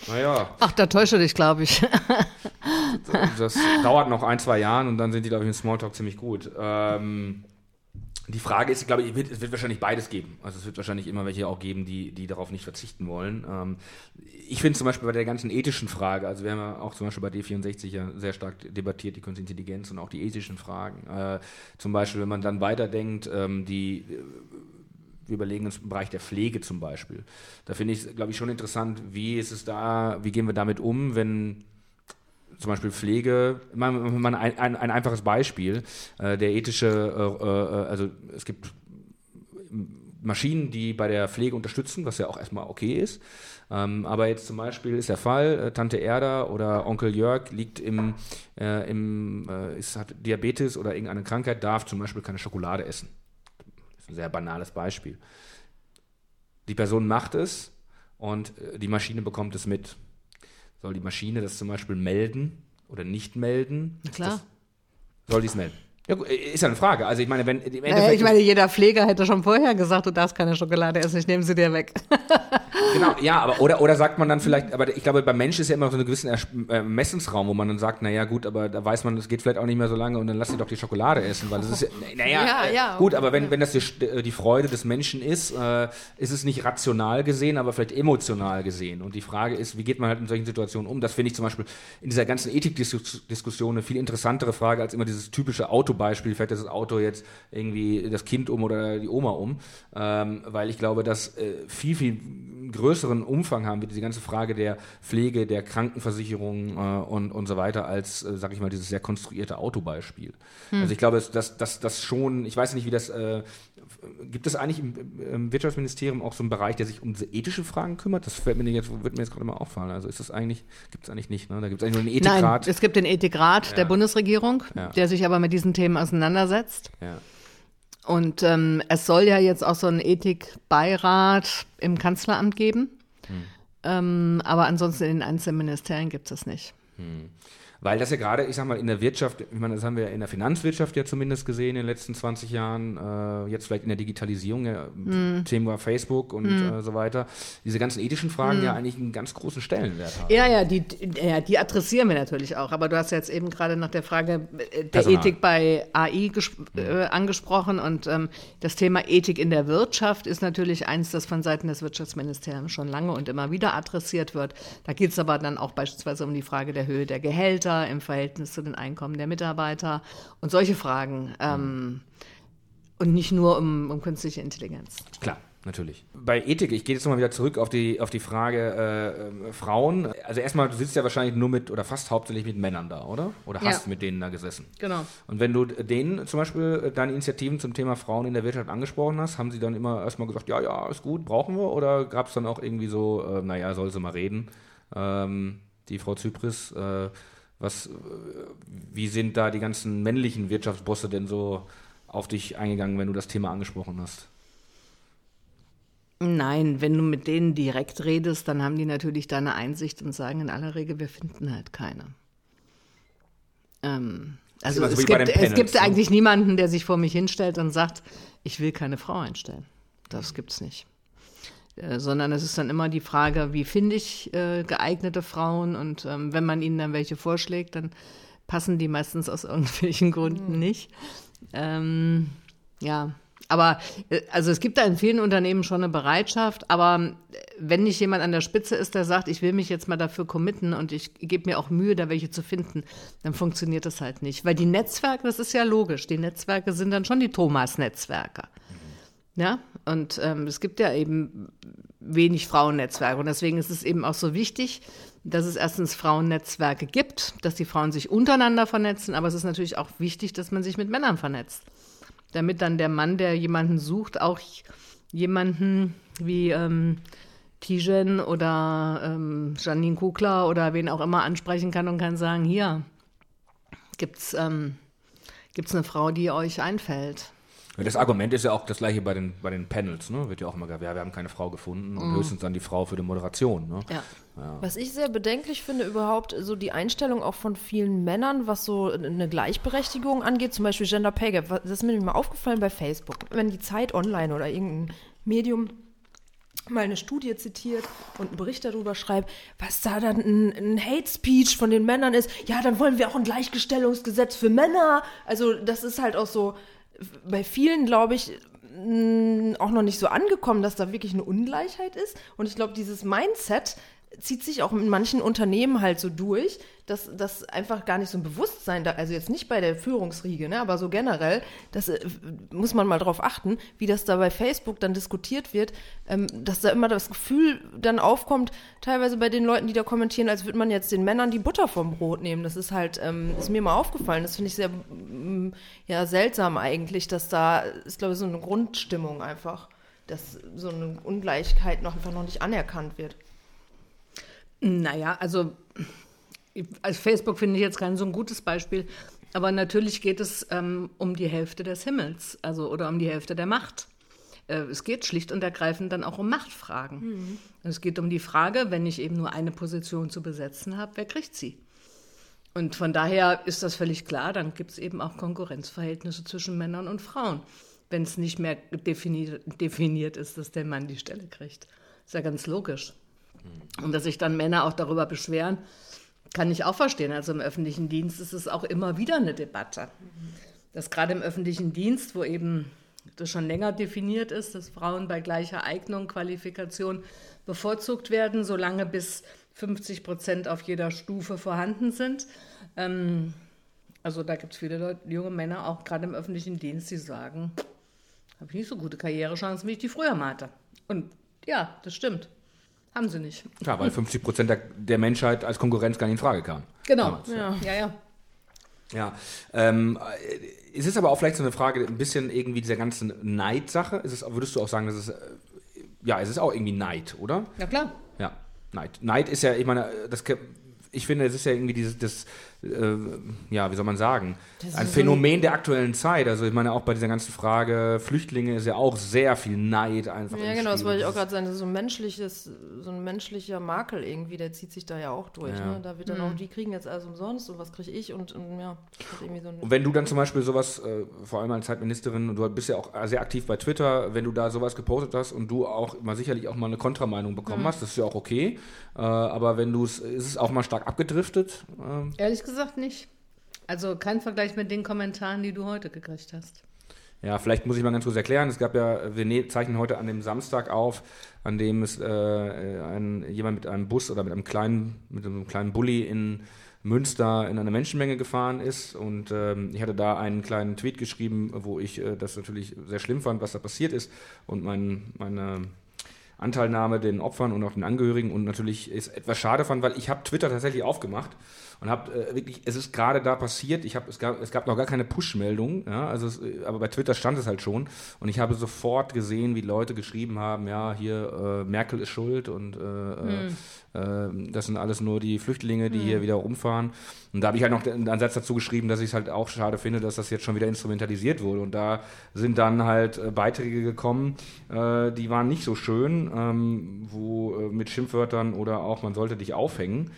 Naja, Ach, da täusche dich, glaube ich. das dauert noch ein, zwei Jahren und dann sind die, glaube ich, im Smalltalk ziemlich gut. Ähm, die Frage ist, glaube ich, es wird wahrscheinlich beides geben. Also es wird wahrscheinlich immer welche auch geben, die, die darauf nicht verzichten wollen. Ähm, ich finde zum Beispiel bei der ganzen ethischen Frage, also wir haben ja auch zum Beispiel bei D64 ja sehr stark debattiert, die künstliche Intelligenz und auch die ethischen Fragen. Äh, zum Beispiel, wenn man dann weiterdenkt, ähm, die wir überlegen uns im Bereich der Pflege zum Beispiel. Da finde ich es, glaube ich, schon interessant, wie ist es da, wie gehen wir damit um, wenn zum Beispiel Pflege, mal, mal ein, ein, ein einfaches Beispiel, äh, der ethische, äh, äh, also es gibt Maschinen, die bei der Pflege unterstützen, was ja auch erstmal okay ist. Ähm, aber jetzt zum Beispiel ist der Fall, äh, Tante Erda oder Onkel Jörg liegt im, äh, im äh, ist, hat Diabetes oder irgendeine Krankheit, darf zum Beispiel keine Schokolade essen. Ein sehr banales Beispiel. Die Person macht es und äh, die Maschine bekommt es mit. Soll die Maschine das zum Beispiel melden oder nicht melden? Na klar. Das, soll die es melden? Ja, gut, ist ja eine Frage. Also ich meine, wenn im Äh, ich meine, jeder Pfleger hätte schon vorher gesagt, du darfst keine Schokolade essen, ich nehme sie dir weg. Genau, ja, aber oder, oder sagt man dann vielleicht, aber ich glaube, beim Menschen ist ja immer so ein gewissen äh, Messensraum, wo man dann sagt, naja gut, aber da weiß man, es geht vielleicht auch nicht mehr so lange und dann lass sie doch die Schokolade essen, weil das ist ja, naja, Ja, äh, ja, gut, okay, aber wenn, wenn das die, äh, die Freude des Menschen ist, äh, ist es nicht rational gesehen, aber vielleicht emotional gesehen. Und die Frage ist, wie geht man halt in solchen Situationen um? Das finde ich zum Beispiel in dieser ganzen Ethikdiskussion eine viel interessantere Frage als immer dieses typische Autobeispiel, fährt das Auto jetzt irgendwie das Kind um oder die Oma um, ähm, weil ich glaube, dass äh, viel, viel größeren Umfang haben wir diese ganze Frage der Pflege, der Krankenversicherung äh, und, und so weiter, als, äh, sag ich mal, dieses sehr konstruierte Autobeispiel. Also ich glaube, dass das, schon, ich weiß nicht, wie das, äh, gibt es eigentlich im, im Wirtschaftsministerium auch so einen Bereich, der sich um diese ethische Fragen kümmert? Das fällt mir jetzt, wird mir jetzt gerade mal auffallen. Also ist das eigentlich, gibt es eigentlich nicht, ne? Da gibt es eigentlich nur einen Nein, Ethikrat. es gibt den Ethikrat der Bundesregierung, Ja. der sich aber mit diesen Themen auseinandersetzt. ja. Und ähm, es soll ja jetzt auch so einen Ethikbeirat im Kanzleramt geben. Ähm, aber ansonsten in den einzelnen Ministerien gibt es das nicht. Weil das ja gerade, ich sag mal, in der Wirtschaft, ich meine, das haben wir in der Finanzwirtschaft ja zumindest gesehen in den letzten 20 Jahren, äh, jetzt vielleicht in der Digitalisierung, ja, Thema Facebook und äh, so weiter, diese ganzen ethischen Fragen ja eigentlich einen ganz großen Stellenwert haben. Ja, ja, die, ja, die adressieren wir natürlich auch. Aber du hast ja jetzt eben gerade nach der Frage äh, der Personal. Ethik bei AI ges- äh, angesprochen. Und ähm, das Thema Ethik in der Wirtschaft ist natürlich eins, das von Seiten des Wirtschaftsministeriums schon lange und immer wieder adressiert wird. Da geht es aber dann auch beispielsweise um die Frage der Höhe der Gehälter im Verhältnis zu den Einkommen der Mitarbeiter und solche Fragen. Ähm, und nicht nur um, um künstliche Intelligenz. Klar, natürlich. Bei Ethik, ich gehe jetzt nochmal wieder zurück auf die, auf die Frage äh, äh, Frauen. Also erstmal, du sitzt ja wahrscheinlich nur mit oder fast hauptsächlich mit Männern da, oder? Oder Ja. hast mit denen da gesessen? Genau. Und wenn du denen zum Beispiel äh, deine Initiativen zum Thema Frauen in der Wirtschaft angesprochen hast, haben sie dann immer erstmal gesagt, ja, ja, ist gut, brauchen wir? Oder gab es dann auch irgendwie so, äh, naja, soll sie mal reden? Ähm, die Frau Zypris, äh, was, äh, wie sind da die ganzen männlichen Wirtschaftsbosse denn so auf dich eingegangen, wenn du das Thema angesprochen hast? Nein, wenn du mit denen direkt redest, dann haben die natürlich deine Einsicht und sagen in aller Regel, wir finden halt keine. Ähm, also es gibt, es gibt ne? eigentlich niemanden, der sich vor mich hinstellt und sagt, ich will keine Frau einstellen. Das gibt's nicht. Äh, sondern es ist dann immer die Frage, wie finde ich äh, geeignete Frauen und ähm, wenn man ihnen dann welche vorschlägt, dann passen die meistens aus irgendwelchen Gründen nicht. Ähm, ja, aber äh, also es gibt da in vielen Unternehmen schon eine Bereitschaft, aber äh, wenn nicht jemand an der Spitze ist, der sagt, ich will mich jetzt mal dafür committen und ich gebe mir auch Mühe, da welche zu finden, dann funktioniert das halt nicht. Weil die Netzwerke, das ist ja logisch, die Netzwerke sind dann schon die Thomas-Netzwerke. Ja, und ähm, es gibt ja eben wenig Frauennetzwerke. Und deswegen ist es eben auch so wichtig, dass es erstens Frauennetzwerke gibt, dass die Frauen sich untereinander vernetzen, aber es ist natürlich auch wichtig, dass man sich mit Männern vernetzt. damit dann der Mann, der jemanden sucht, auch jemanden wie ähm, Tijen oder ähm, Janine Kugler oder wen auch immer ansprechen kann und kann sagen, hier gibt's ähm, gibt's eine Frau, die euch einfällt. Das Argument ist ja auch das gleiche bei den, bei den Panels, ne? Wird ja auch immer gesagt, ja, wir haben keine Frau gefunden und mm. höchstens dann die Frau für die Moderation. Ne? Ja. ja. Was ich sehr bedenklich finde, überhaupt so die Einstellung auch von vielen Männern, was so eine Gleichberechtigung angeht, zum Beispiel Gender Pay Gap. Das ist mir mal aufgefallen bei Facebook. Wenn die Zeit online oder irgendein Medium mal eine Studie zitiert und einen Bericht darüber schreibt, was da dann ein, ein, Hate Speech von den Männern ist, ja, dann wollen wir auch ein Gleichgestellungsgesetz für Männer. Also das ist halt auch so bei vielen, glaube ich, auch noch nicht so angekommen, dass da wirklich eine Ungleichheit ist. Und ich glaube, dieses Mindset zieht sich auch in manchen Unternehmen halt so durch, dass das einfach gar nicht so ein Bewusstsein da, also jetzt nicht bei der Führungsriege, ne, aber so generell, das äh, muss man mal drauf achten, wie das da bei Facebook dann diskutiert wird, ähm, dass da immer das Gefühl dann aufkommt, teilweise bei den Leuten, die da kommentieren, als würde man jetzt den Männern die Butter vom Brot nehmen. Das ist halt, ähm, ist mir mal aufgefallen. Das finde ich sehr mm, ja, seltsam eigentlich, dass da ist, glaube ich, so eine Grundstimmung einfach, dass so eine Ungleichheit noch einfach noch nicht anerkannt wird. Naja, also als Facebook finde ich jetzt kein so ein gutes Beispiel, aber natürlich geht es ähm, um die Hälfte des Himmels, also oder um die Hälfte der Macht. Äh, es geht schlicht und ergreifend dann auch um Machtfragen. Mhm. Es geht um die Frage, wenn ich eben nur eine Position zu besetzen habe, wer kriegt sie? Und von daher ist das völlig klar, dann gibt es eben auch Konkurrenzverhältnisse zwischen Männern und Frauen, wenn es nicht mehr definiert, definiert ist, dass der Mann die Stelle kriegt. Ist ja ganz logisch. Und dass sich dann Männer auch darüber beschweren, kann ich auch verstehen. Also im öffentlichen Dienst ist es auch immer wieder eine Debatte. Dass gerade im öffentlichen Dienst, wo eben das schon länger definiert ist, dass Frauen bei gleicher Eignung, Qualifikation bevorzugt werden, solange bis 50 Prozent auf jeder Stufe vorhanden sind. Ähm, also da gibt es viele Leute, junge Männer, auch gerade im öffentlichen Dienst, die sagen, habe ich nicht so gute Karrierechancen, wie ich die früher mal hatte. Und ja, das stimmt. Haben sie nicht. Ja, weil 50 Prozent der, der, Menschheit als Konkurrenz gar nicht in Frage kam. Genau. Ja. ja, ja. Ja, ähm, es ist aber auch vielleicht so eine Frage, ein bisschen irgendwie dieser ganzen Neidsache. Ist es, würdest du auch sagen, dass es, äh, ja, es ist auch irgendwie Neid, oder? Ja, klar. Ja, Neid. Neid ist ja, ich meine, das, ich finde, es ist ja irgendwie dieses, das, äh, ja, wie soll man sagen, ein Phänomen der aktuellen Zeit. Also ich meine, auch bei dieser ganzen Frage Flüchtlinge ist ja auch sehr viel Neid einfach. Ja, genau, das wollte ich auch gerade sagen. Das ist so ein menschliches, so ein menschlicher Makel irgendwie, der zieht sich da ja auch durch. Ja. Ne? Da wird dann mhm. auch, die kriegen jetzt alles umsonst und was kriege ich und, und ja. irgendwie so und wenn du dann zum Beispiel sowas, äh, vor allem als Zeitministerin, und du bist ja auch sehr aktiv bei Twitter, wenn du da sowas gepostet hast und du auch mal sicherlich auch mal eine Kontrameinung bekommen mhm. hast, das ist ja auch okay. Äh, aber wenn du es, ist es auch mal stark abgedriftet? Ähm? Ehrlich gesagt nicht. Also kein Vergleich mit den Kommentaren, die du heute gekriegt hast. Ja, vielleicht muss ich mal ganz kurz erklären. Es gab ja, wir ne-, zeichnen heute an dem Samstag auf, an dem es äh, ein, jemand mit einem Bus oder mit einem kleinen, mit einem kleinen Bulli in Münster in einer Menschenmenge gefahren ist. Und ähm, ich hatte da einen kleinen Tweet geschrieben, wo ich äh, das natürlich sehr schlimm fand, was da passiert ist. Und mein, meine Anteilnahme den Opfern und auch den Angehörigen und natürlich ist etwas schade fand, weil ich habe Twitter tatsächlich aufgemacht und habe äh, wirklich, es ist gerade da passiert, ich habe es gab es gab noch gar keine Push-Meldung, ja, also es, aber bei Twitter stand es halt schon und ich habe sofort gesehen, wie Leute geschrieben haben, ja, hier äh, Merkel ist schuld und äh, hm. äh, das sind alles nur die Flüchtlinge, die hm. hier wieder rumfahren und da habe ich halt noch einen Satz dazu geschrieben, dass ich es halt auch schade finde, dass das jetzt schon wieder instrumentalisiert wurde und da sind dann halt äh, Beiträge gekommen, äh, die waren nicht so schön ähm, wo äh, mit Schimpfwörtern oder auch man sollte dich aufhängen.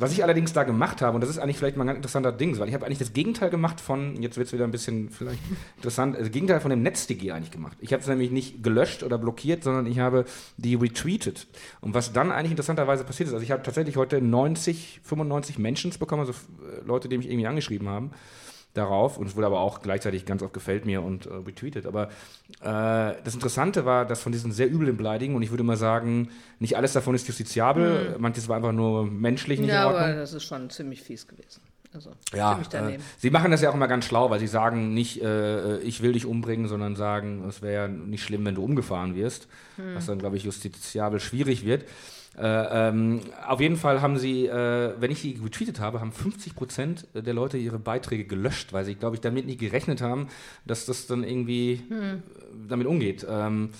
Was ich allerdings da gemacht habe, und das ist eigentlich vielleicht mal ein ganz interessanter Ding, weil ich habe eigentlich das Gegenteil gemacht von, jetzt wird es wieder ein bisschen vielleicht interessant, das Gegenteil von dem NetzDG eigentlich gemacht. Ich habe es nämlich nicht gelöscht oder blockiert, sondern ich habe die retweetet. Und was dann eigentlich interessanterweise passiert ist, also ich habe tatsächlich heute 90, 95 Menschen bekommen, also äh, Leute, die mich irgendwie angeschrieben haben darauf und es wurde aber auch gleichzeitig ganz oft gefällt mir und äh, retweetet. Aber äh, das Interessante war, dass von diesen sehr üblen Beleidigungen, und ich würde mal sagen, nicht alles davon ist justiziabel, mhm. manches war einfach nur menschlich nicht Ja, aber das ist schon ziemlich fies gewesen. Also, ja, äh, sie machen das ja auch immer ganz schlau, weil sie sagen nicht, äh, ich will dich umbringen, sondern sagen, es wäre ja nicht schlimm, wenn du umgefahren wirst, mhm. was dann, glaube ich, justiziabel schwierig wird. Äh, ähm, auf jeden Fall haben sie, äh, wenn ich die retweetet habe, haben 50 Prozent der Leute ihre Beiträge gelöscht, weil sie, glaube ich, damit nicht gerechnet haben, dass das dann irgendwie hm. damit umgeht. Ähm,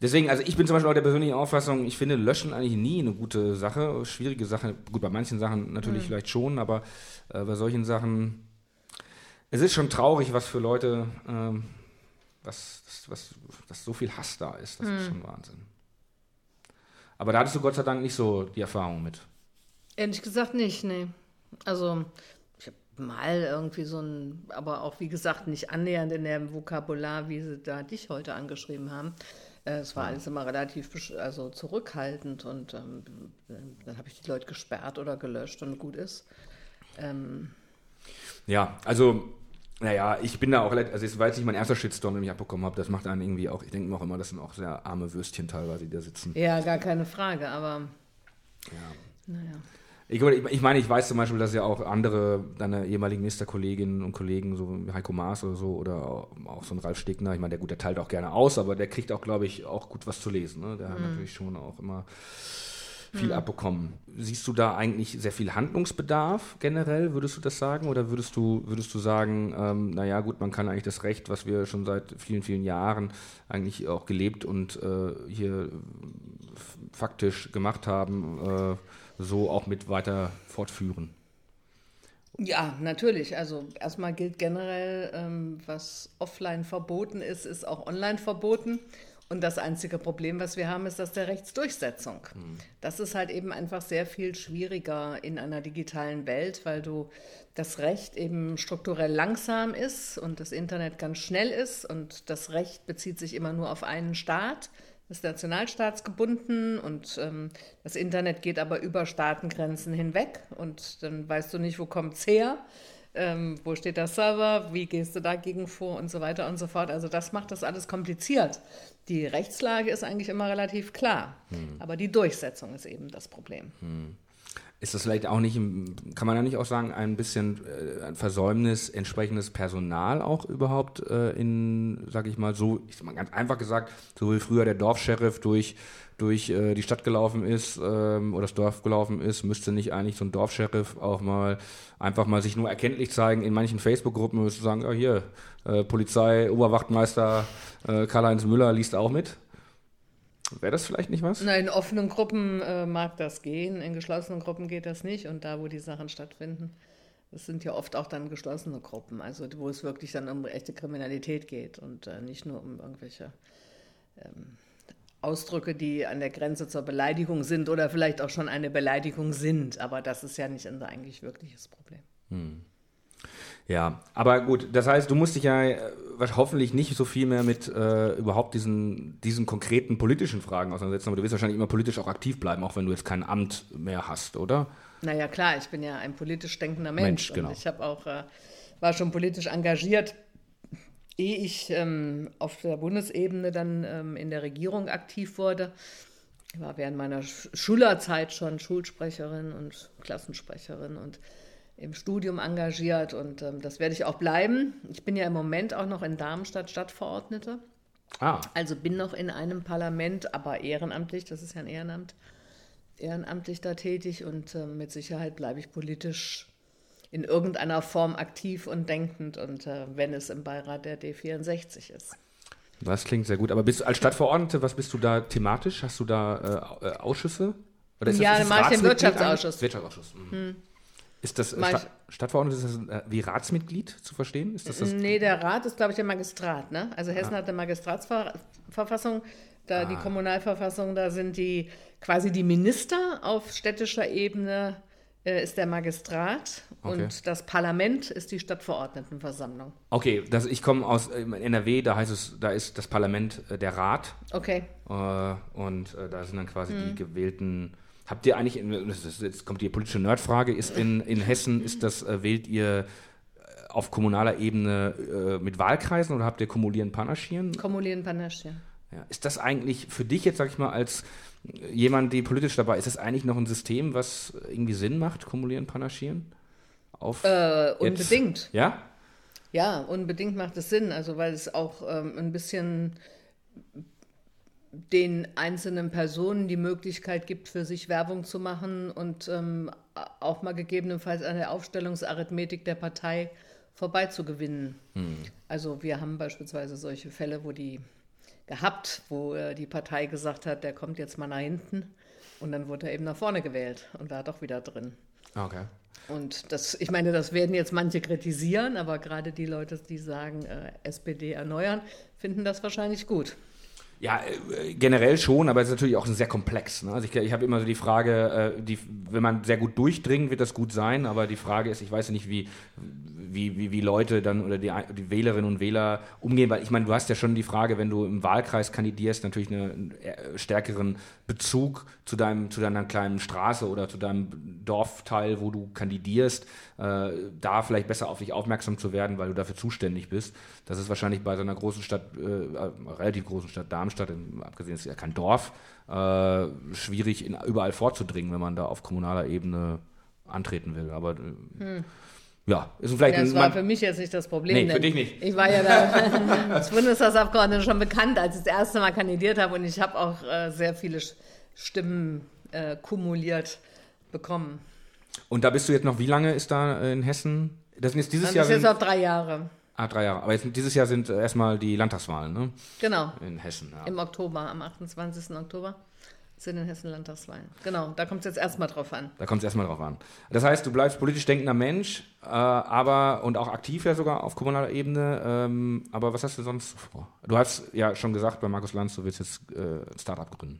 deswegen, also ich bin zum Beispiel auch der persönlichen Auffassung, ich finde Löschen eigentlich nie eine gute Sache, schwierige Sache. Gut, bei manchen Sachen natürlich hm. vielleicht schon, aber äh, bei solchen Sachen, es ist schon traurig, was für Leute, ähm, was, was, was, dass so viel Hass da ist. Das hm. ist schon Wahnsinn. Aber da hattest du Gott sei Dank nicht so die Erfahrung mit. Ehrlich gesagt nicht, nee. Also ich habe mal irgendwie so ein, aber auch wie gesagt nicht annähernd in dem Vokabular, wie sie da dich heute angeschrieben haben. Äh, es war alles immer relativ also zurückhaltend und ähm, dann habe ich die Leute gesperrt oder gelöscht und gut ist. Ähm, ja, also naja, ich bin da auch, also es war jetzt nicht mein erster Shitstorm, den ich abbekommen habe. Das macht einen irgendwie auch, ich denke mir auch immer, das sind auch sehr arme Würstchen teilweise, die da sitzen. Ja, gar keine Frage, aber. Ja. Naja. Ich, ich, meine, ich weiß zum Beispiel, dass ja auch andere deine ehemaligen Ministerkolleginnen und Kollegen, so Heiko Maas oder so, oder auch so ein Ralf Stegner, ich meine, der gut, der teilt auch gerne aus, aber der kriegt auch, glaube ich, auch gut was zu lesen. Ne? Der mhm. hat natürlich schon auch immer viel mhm. abbekommen. Siehst du da eigentlich sehr viel Handlungsbedarf generell, würdest du das sagen? Oder würdest du, würdest du sagen, ähm, naja gut, man kann eigentlich das Recht, was wir schon seit vielen, vielen Jahren eigentlich auch gelebt und äh, hier faktisch gemacht haben, äh, so auch mit weiter fortführen? Ja, natürlich. Also erstmal gilt generell, ähm, was offline verboten ist, ist auch online verboten. Und das einzige Problem, was wir haben, ist das der Rechtsdurchsetzung. Mhm. Das ist halt eben einfach sehr viel schwieriger in einer digitalen Welt, weil du das Recht eben strukturell langsam ist und das Internet ganz schnell ist und das Recht bezieht sich immer nur auf einen Staat, ist nationalstaatsgebunden und ähm, das Internet geht aber über Staatengrenzen hinweg und dann weißt du nicht, wo kommt es her ähm, wo steht der Server, wie gehst du dagegen vor und so weiter und so fort. Also das macht das alles kompliziert. Die Rechtslage ist eigentlich immer relativ klar, hm. aber die Durchsetzung ist eben das Problem. Hm. Ist das vielleicht auch nicht, kann man ja nicht auch sagen, ein bisschen äh, ein Versäumnis, entsprechendes Personal auch überhaupt äh, in, sag ich mal, so, ich sag mal ganz einfach gesagt, so wie früher der Dorfsheriff durch durch äh, die Stadt gelaufen ist ähm, oder das Dorf gelaufen ist, müsste nicht eigentlich so ein Dorfsheriff auch mal einfach mal sich nur erkenntlich zeigen in manchen Facebook-Gruppen, müsste sagen, ja hier, äh, Polizei, Oberwachtmeister äh, Karl-Heinz Müller liest auch mit. Wäre das vielleicht nicht was? Nein, in offenen Gruppen äh, mag das gehen, in geschlossenen Gruppen geht das nicht und da, wo die Sachen stattfinden, das sind ja oft auch dann geschlossene Gruppen, also wo es wirklich dann um echte Kriminalität geht und äh, nicht nur um irgendwelche ähm, Ausdrücke, die an der Grenze zur Beleidigung sind oder vielleicht auch schon eine Beleidigung sind. Aber das ist ja nicht unser eigentlich wirkliches Problem. Hm. Ja, aber gut, das heißt, du musst dich ja äh, hoffentlich nicht so viel mehr mit äh, überhaupt diesen, diesen konkreten politischen Fragen auseinandersetzen, aber du wirst wahrscheinlich immer politisch auch aktiv bleiben, auch wenn du jetzt kein Amt mehr hast, oder? Naja, klar, ich bin ja ein politisch denkender Mensch. Mensch genau. ich habe auch, äh, war schon politisch engagiert ehe ich ähm, auf der Bundesebene dann ähm, in der Regierung aktiv wurde, ich war während meiner Schülerzeit schon Schulsprecherin und Klassensprecherin und im Studium engagiert und ähm, das werde ich auch bleiben. Ich bin ja im Moment auch noch in Darmstadt Stadtverordnete. Ah. Also bin noch in einem Parlament, aber ehrenamtlich, das ist ja ein Ehrenamt, ehrenamtlich da tätig und äh, mit Sicherheit bleibe ich politisch in irgendeiner Form aktiv und denkend und äh, wenn es im Beirat der D64 ist. Das klingt sehr gut. Aber bist du als Stadtverordnete, was bist du da thematisch? Hast du da äh, Ausschüsse? Oder ist ja, das, mache ich den Wirtschaftsausschuss. Wirtschaftsausschuss. Mhm. Hm. Ist das Sta Stadtverordnete ist das, äh, wie Ratsmitglied zu verstehen? Ist das das nee, der Rat ist, glaube ich, der Magistrat. Ne? Also Hessen ah. hat eine Magistratsverfassung, da ah. die Kommunalverfassung, da sind die quasi die Minister auf städtischer Ebene äh, ist der Magistrat okay. und das Parlament ist die Stadtverordnetenversammlung. Okay, das, ich komme aus äh, NRW, da heißt es, da ist das Parlament äh, der Rat. Okay. Äh, und äh, da sind dann quasi hm. die mhm. gewählten. Habt ihr eigentlich, jetzt kommt die politische Nerdfrage, ist in, in Hessen, ist das, äh, wählt ihr auf kommunaler Ebene mit Wahlkreisen oder habt ihr kumulieren Panaschieren? Kumulieren Panaschieren. Ja. Ist das eigentlich für dich jetzt, sag ich mal, als jemand, die politisch dabei ist, ist das eigentlich noch ein System, was irgendwie Sinn macht, kumulieren, panaschieren? Auf äh, unbedingt. Jetzt? Ja? Ja, unbedingt macht es Sinn, also weil es auch ähm, ein bisschen den einzelnen Personen die Möglichkeit gibt, für sich Werbung zu machen und ähm, auch mal gegebenenfalls an der Aufstellungsarithmetik der Partei vorbeizugewinnen. Hm. Also wir haben beispielsweise solche Fälle, wo die gehabt, wo äh, die Partei gesagt hat, der kommt jetzt mal nach hinten und dann wurde er eben nach vorne gewählt und war doch wieder drin. Okay. Und das, ich meine, das werden jetzt manche kritisieren, aber gerade die Leute, die sagen, äh, SPD erneuern, finden das wahrscheinlich gut. Ja, äh, generell schon, aber es ist natürlich auch sehr komplex. Ne? Also ich, ich habe immer so die Frage, äh, die, wenn man sehr gut durchdringt, wird das gut sein, aber die Frage ist, ich weiß nicht, wie, wie, wie, wie Leute dann oder die, die Wählerinnen und Wähler umgehen, weil ich meine, du hast ja schon die Frage, wenn du im Wahlkreis kandidierst, natürlich einen stärkeren Bezug zu, deinem, zu deiner kleinen Straße oder zu deinem Dorfteil, wo du kandidierst, äh, da vielleicht besser auf dich aufmerksam zu werden, weil du dafür zuständig bist. Das ist wahrscheinlich bei so einer großen Stadt, äh, relativ großen Stadt Darmstadt, im, abgesehen ist ja kein Dorf, äh, schwierig in, überall vorzudringen, wenn man da auf kommunaler Ebene antreten will. Aber äh, hm ja, ist vielleicht ja, das war für mich jetzt nicht das Problem. Nee, für dich nicht. Ich war ja da als Bundestagsabgeordnete schon bekannt, als ich das erste Mal kandidiert habe und ich habe auch äh, sehr viele Stimmen äh, kumuliert bekommen. Und da bist du jetzt noch, wie lange ist da in Hessen? Das sind jetzt dieses Dann Jahr. Das ist jetzt auf drei Jahre. Ah, drei Jahre. Aber jetzt, dieses Jahr sind erstmal die Landtagswahlen, ne? Genau. In Hessen. Ja. Im Oktober, am 28. Oktober sind in Hessen Landtagswahlen. Genau, da kommt es jetzt erstmal drauf an. Da kommt es erstmal drauf an. Das heißt, du bleibst politisch denkender Mensch, äh, aber und auch aktiv ja sogar auf kommunaler Ebene. Ähm, aber was hast du sonst vor? Du hast ja schon gesagt bei Markus Lanz, du willst jetzt äh, ein Startup gründen.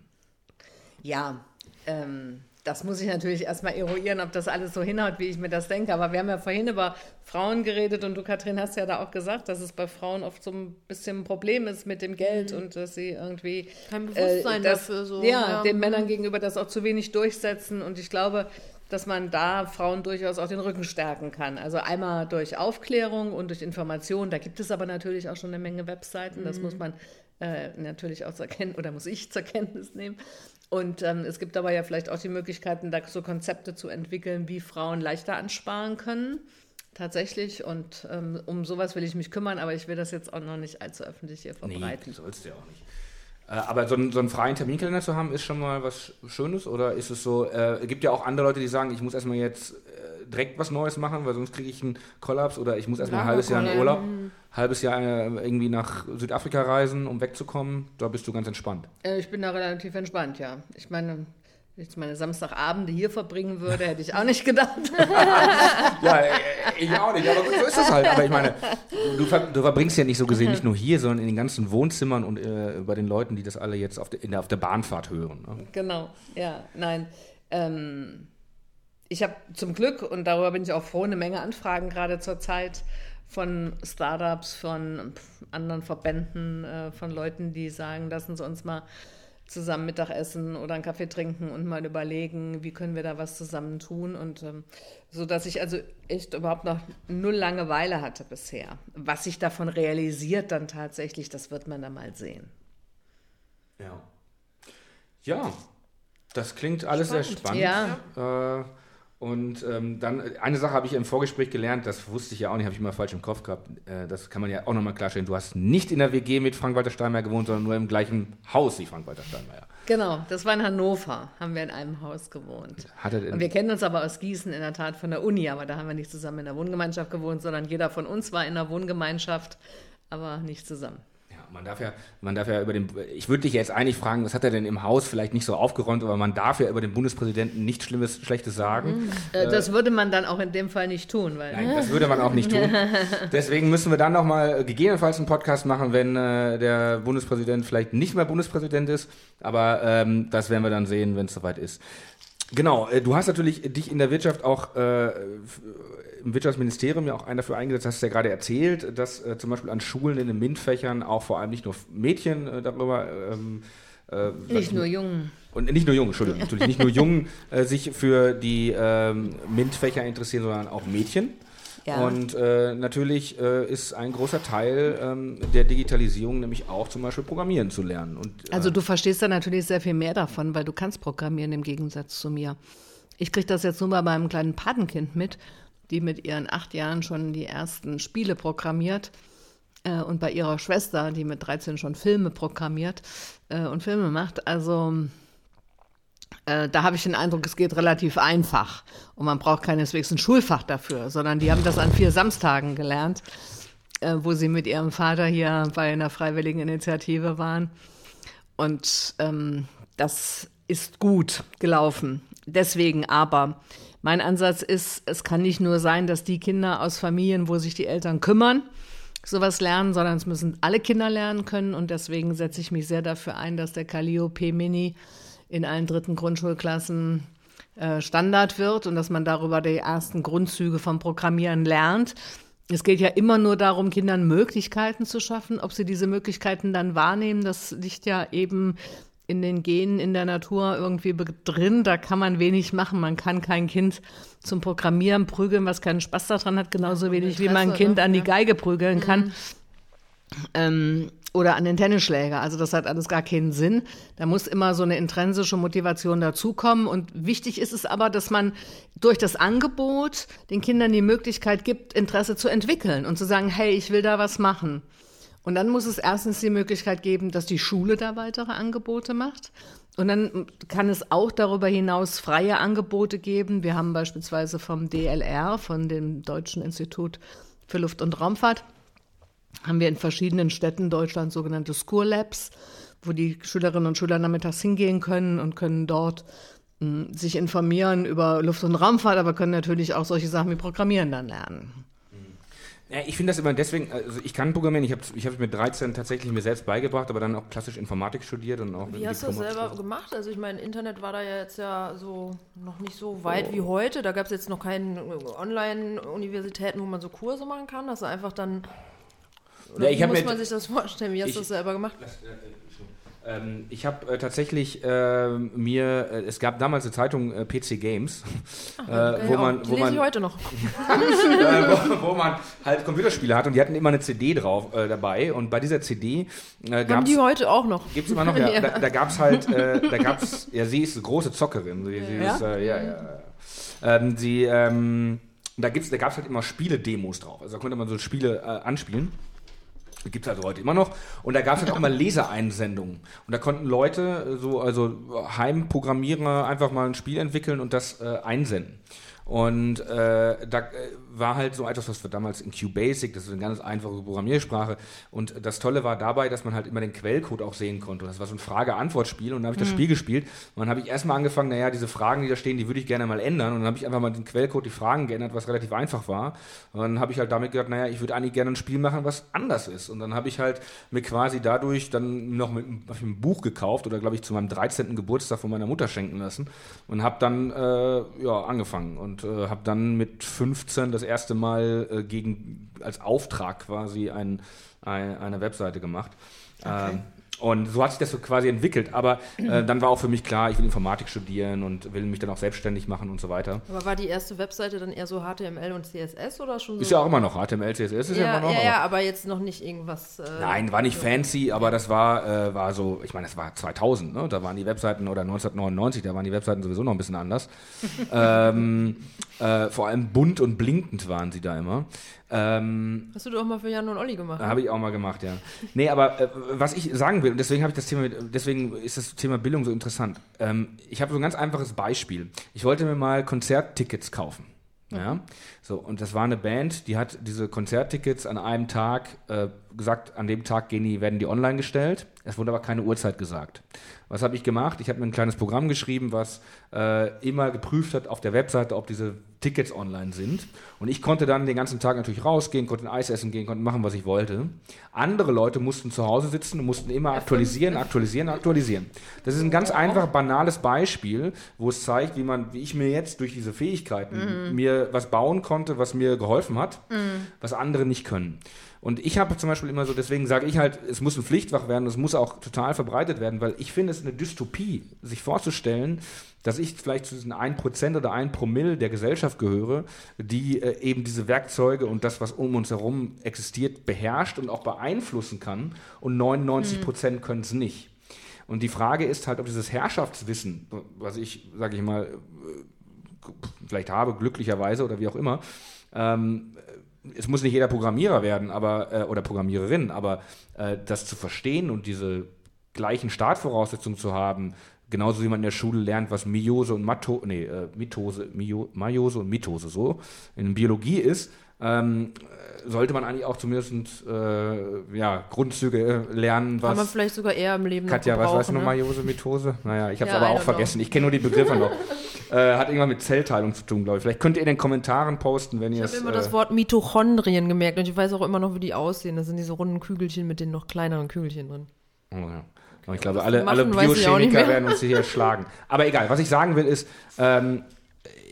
Ja, ähm, das muss ich natürlich erstmal eruieren, ob das alles so hinhaut, wie ich mir das denke. Aber wir haben ja vorhin über Frauen geredet und du, Katrin, hast ja da auch gesagt, dass es bei Frauen oft so ein bisschen ein Problem ist mit dem Geld mhm. und dass sie irgendwie. Kein Bewusstsein äh, das, dafür so. Ja, ja, den Männern gegenüber das auch zu wenig durchsetzen. Und ich glaube, dass man da Frauen durchaus auch den Rücken stärken kann. Also einmal durch Aufklärung und durch Information. Da gibt es aber natürlich auch schon eine Menge Webseiten. Das mhm. muss man äh, natürlich auch zur Kenntnis oder muss ich zur Kenntnis nehmen. Und ähm, es gibt aber ja vielleicht auch die Möglichkeiten, da so Konzepte zu entwickeln, wie Frauen leichter ansparen können. Tatsächlich. Und ähm, um sowas will ich mich kümmern, aber ich will das jetzt auch noch nicht allzu öffentlich hier verbreiten. Nee, sollst du ja auch nicht. Äh, aber so einen, so einen, freien Terminkalender zu haben, ist schon mal was Schönes? Oder ist es so, äh, gibt ja auch andere Leute, die sagen, ich muss erstmal jetzt äh, direkt was Neues machen, weil sonst kriege ich einen Kollaps oder ich muss erstmal ein halbes Jahr in Urlaub halbes Jahr äh, irgendwie nach Südafrika reisen, um wegzukommen, da bist du ganz entspannt. Äh, ich bin da relativ entspannt, ja. Ich meine, jetzt meine Samstagabende hier verbringen würde, hätte ich auch nicht gedacht. ja, ich auch nicht, aber so ist das halt. Aber ich meine, du, du verbringst ja nicht so gesehen nicht nur hier, sondern in den ganzen Wohnzimmern und äh, bei den Leuten, die das alle jetzt auf, de, der, auf der Bahnfahrt hören. Ne? Genau, ja, nein. Ähm, ich habe zum Glück, und darüber bin ich auch froh, eine Menge Anfragen gerade zur Zeit von Startups, von anderen Verbänden, äh, von Leuten, die sagen, lassen Sie uns mal zusammen Mittagessen oder einen Kaffee trinken und mal überlegen, wie können wir da was zusammen tun und ähm, so dass ich also echt überhaupt noch null Langeweile hatte bisher. Was sich davon realisiert dann tatsächlich, das wird man dann mal sehen. Ja. Ja, das klingt alles spannend. sehr spannend. Ja. Äh, und ähm, dann, eine Sache habe ich im Vorgespräch gelernt, das wusste ich ja auch nicht, habe ich immer falsch im Kopf gehabt. Äh, das kann man ja auch nochmal klarstellen. Du hast nicht in der WG mit Frank-Walter Steinmeier gewohnt, sondern nur im gleichen Haus wie Frank-Walter Steinmeier. Genau, das war in Hannover, haben wir in einem Haus gewohnt. Und wir kennen uns aber aus Gießen in der Tat von der Uni, aber da haben wir nicht zusammen in der Wohngemeinschaft gewohnt, sondern jeder von uns war in der Wohngemeinschaft, aber nicht zusammen man darf ja, man darf ja über den, ich würde dich jetzt eigentlich fragen, was hat er denn im Haus vielleicht nicht so aufgeräumt, aber man darf ja über den Bundespräsidenten nichts Schlimmes, Schlechtes sagen. Mhm. Äh, das würde man dann auch in dem Fall nicht tun, weil. Nein, das würde man auch nicht tun. Deswegen müssen wir dann nochmal gegebenenfalls einen Podcast machen, wenn äh, der Bundespräsident vielleicht nicht mehr Bundespräsident ist, aber ähm, das werden wir dann sehen, wenn es soweit ist. Genau, äh, du hast natürlich dich in der Wirtschaft auch äh, im Wirtschaftsministerium ja auch einen dafür eingesetzt, hast du ja gerade erzählt, dass äh, zum Beispiel an Schulen in den MINT-Fächern auch vor allem nicht nur Mädchen äh, darüber ähm, äh, nicht nur Jungen. Und nicht nur Jungen, Entschuldigung, natürlich nicht nur Jungen äh, sich für die ähm, MINT-Fächer interessieren, sondern auch Mädchen. Ja. Und äh, natürlich äh, ist ein großer Teil ähm, der Digitalisierung nämlich auch zum Beispiel Programmieren zu lernen. Und, also du verstehst da natürlich sehr viel mehr davon, weil du kannst programmieren im Gegensatz zu mir. Ich kriege das jetzt nur bei meinem kleinen Patenkind mit die mit ihren acht Jahren schon die ersten Spiele programmiert. äh, und bei ihrer Schwester, die mit 13 schon Filme programmiert äh, und Filme macht. Also äh, da habe ich den Eindruck, es geht relativ einfach und man braucht keineswegs ein Schulfach dafür, sondern die haben das an vier Samstagen gelernt, äh, wo sie mit ihrem Vater hier bei einer freiwilligen Initiative waren. Und ähm, das ist gut gelaufen. Deswegen aber, mein Ansatz ist, es kann nicht nur sein, dass die Kinder aus Familien, wo sich die Eltern kümmern, sowas lernen, sondern es müssen alle Kinder lernen können. Und deswegen setze ich mich sehr dafür ein, dass der Calliope Mini in allen dritten Grundschulklassen äh, Standard wird und dass man darüber die ersten Grundzüge vom Programmieren lernt. Es geht ja immer nur darum, Kindern Möglichkeiten zu schaffen. Ob sie diese Möglichkeiten dann wahrnehmen, das liegt ja eben in den Genen in der Natur irgendwie drin. Da kann man wenig machen. Man kann kein Kind zum Programmieren prügeln, was keinen Spaß daran hat, genauso wenig wie man ein Kind an die Geige prügeln kann. Mhm. Ähm, oder an den Tennisschläger. Also das hat alles gar keinen Sinn. Da muss immer so eine intrinsische Motivation dazukommen. Und wichtig ist es aber, dass man durch das Angebot den Kindern die Möglichkeit gibt, Interesse zu entwickeln und zu sagen, hey, ich will da was machen. Und dann muss es erstens die Möglichkeit geben, dass die Schule da weitere Angebote macht. Und dann kann es auch darüber hinaus freie Angebote geben. Wir haben beispielsweise vom DLR, von dem Deutschen Institut für Luft- und Raumfahrt, haben wir in verschiedenen Städten Deutschlands sogenannte School Labs, wo die Schülerinnen und Schüler nachmittags hingehen können und können dort mh, hm, sich informieren über Luft- und Raumfahrt, aber können natürlich auch solche Sachen wie Programmieren dann lernen. Ja, ich finde das immer deswegen, also ich kann programmieren, ich habe ich hab mit 13 tatsächlich mir selbst beigebracht, aber dann auch klassisch Informatik studiert und auch. Wie hast du das selber gemacht? Also ich meine, Internet war da ja jetzt ja so noch nicht so weit oh. wie heute. Da gab es jetzt noch keine Online-Universitäten, wo man so Kurse machen kann. Hast du einfach dann. Ja, wie muss man sich das vorstellen? Wie hast du das selber gemacht? Lass, äh, ähm, ich habe äh, tatsächlich äh, mir, äh, es gab damals eine Zeitung äh, PC Games, Ach, äh, wo man, wo man, heute noch, äh, wo, wo, man halt Computerspiele hat und die hatten immer eine CD drauf dabei und bei dieser CD äh, gab's, haben die heute auch noch? Gibt's immer noch, ja. ja. Da, da gab es halt, da gab's, ja, sie ist eine große Zockerin, sie, sie ja? Ist, ja, ja, ja. Ähm, sie, ähm, da, gibt's, da gab es halt immer Spiele-Demos drauf. Also da konnte man so Spiele anspielen. Gibt es also heute immer noch. Und da gab es halt auch mal Leseeinsendungen. Und da konnten Leute, so, also Heimprogrammierer, einfach mal ein Spiel entwickeln und das äh, einsenden. Und äh, da äh, war halt so etwas, was wir damals in QBasic, das ist eine ganz einfache Programmiersprache. Und das Tolle war dabei, dass man halt immer den Quellcode auch sehen konnte. Das war so ein Frage-Antwort-Spiel und dann habe ich das mhm. Spiel gespielt. Und dann habe ich erstmal angefangen, naja, diese Fragen, die da stehen, die würde ich gerne mal ändern. Und dann habe ich einfach mal den Quellcode, die Fragen geändert, was relativ einfach war. Und dann habe ich halt damit gedacht, naja, ich würde eigentlich gerne ein Spiel machen, was anders ist. Und dann habe ich halt mir quasi dadurch dann noch mit, einem Buch gekauft oder glaube ich zu meinem 13. Geburtstag von meiner Mutter schenken lassen und habe dann äh, ja, angefangen. Und und äh, habe dann mit 15 das erste Mal äh, gegen, als Auftrag quasi ein, ein, eine Webseite gemacht. Okay. Ähm, und so hat sich das so quasi entwickelt. Aber äh, dann war auch für mich klar, ich will Informatik studieren und will mich dann auch selbstständig machen und so weiter. Aber war die erste Webseite dann eher so HTML und CSS oder schon so? Ist ja auch immer noch HTML, CSS ist ja, ja immer noch. Ja, ja, aber jetzt noch nicht irgendwas. Äh, Nein, war nicht fancy, aber das war, äh, war so, ich meine, das war 2000, ne? da waren die Webseiten, oder 1999, da waren die Webseiten sowieso noch ein bisschen anders. ähm, äh, vor allem bunt und blinkend waren sie da immer. Ähm, Hast du doch mal für Jan und Olli gemacht? Habe ich auch mal gemacht, ja. nee, aber äh, was ich sagen will, und deswegen habe ich das Thema, deswegen ist das Thema Bildung so interessant. Ähm, ich habe so ein ganz einfaches Beispiel. Ich wollte mir mal Konzerttickets kaufen. Ja, mhm. so und das war eine Band, die hat diese Konzerttickets an einem Tag äh, gesagt, an dem Tag gehen die, werden die online gestellt. Es wurde aber keine Uhrzeit gesagt. Was habe ich gemacht? Ich habe mir ein kleines Programm geschrieben, was äh, immer geprüft hat auf der Webseite, ob diese Tickets online sind. Und ich konnte dann den ganzen Tag natürlich rausgehen, konnte ein Eis essen gehen, konnte machen, was ich wollte. Andere Leute mussten zu Hause sitzen und mussten immer aktualisieren, aktualisieren, aktualisieren. Das ist ein ganz einfach banales Beispiel, wo es zeigt, wie man, wie ich mir jetzt durch diese Fähigkeiten mhm. mir was bauen konnte, was mir geholfen hat, mhm. was andere nicht können. Und ich habe zum Beispiel immer so, deswegen sage ich halt, es muss ein Pflichtfach werden, es muss auch total verbreitet werden, weil ich finde es eine Dystopie, sich vorzustellen, dass ich vielleicht zu diesen 1% oder 1 Promille der Gesellschaft gehöre, die äh, eben diese Werkzeuge und das, was um uns herum existiert, beherrscht und auch beeinflussen kann und 99 mhm. können es nicht. Und die Frage ist halt, ob dieses Herrschaftswissen, was ich, sage ich mal, äh, vielleicht habe, glücklicherweise oder wie auch immer, ähm, es muss nicht jeder Programmierer werden, aber äh, oder Programmiererin, aber äh, das zu verstehen und diese gleichen Startvoraussetzungen zu haben, genauso wie man in der Schule lernt, was Meiose und Mato, nee, äh, Mitose, Mio, Meiose und Mitose so in Biologie ist, ähm, sollte man eigentlich auch zumindest äh, ja, Grundzüge äh, lernen, was. Kann man vielleicht sogar eher im Leben Katja, noch was weißt du noch, ne? Meiose, Mitose? Naja, ich habe es Ja, aber auch vergessen. know. Ich kenne nur die Begriffe noch. Äh, hat irgendwas mit Zellteilung zu tun, glaube ich. Vielleicht könnt ihr in den Kommentaren posten, wenn ihr Ich es. habe immer äh, das Wort Mitochondrien gemerkt und ich weiß auch immer noch, wie die aussehen. Das sind diese runden Kügelchen mit den noch kleineren Kügelchen drin. Oh, ja. Aber ich glaube, alle, alle ich Biochemiker werden uns hier schlagen. Aber egal, was ich sagen will, ist, ähm,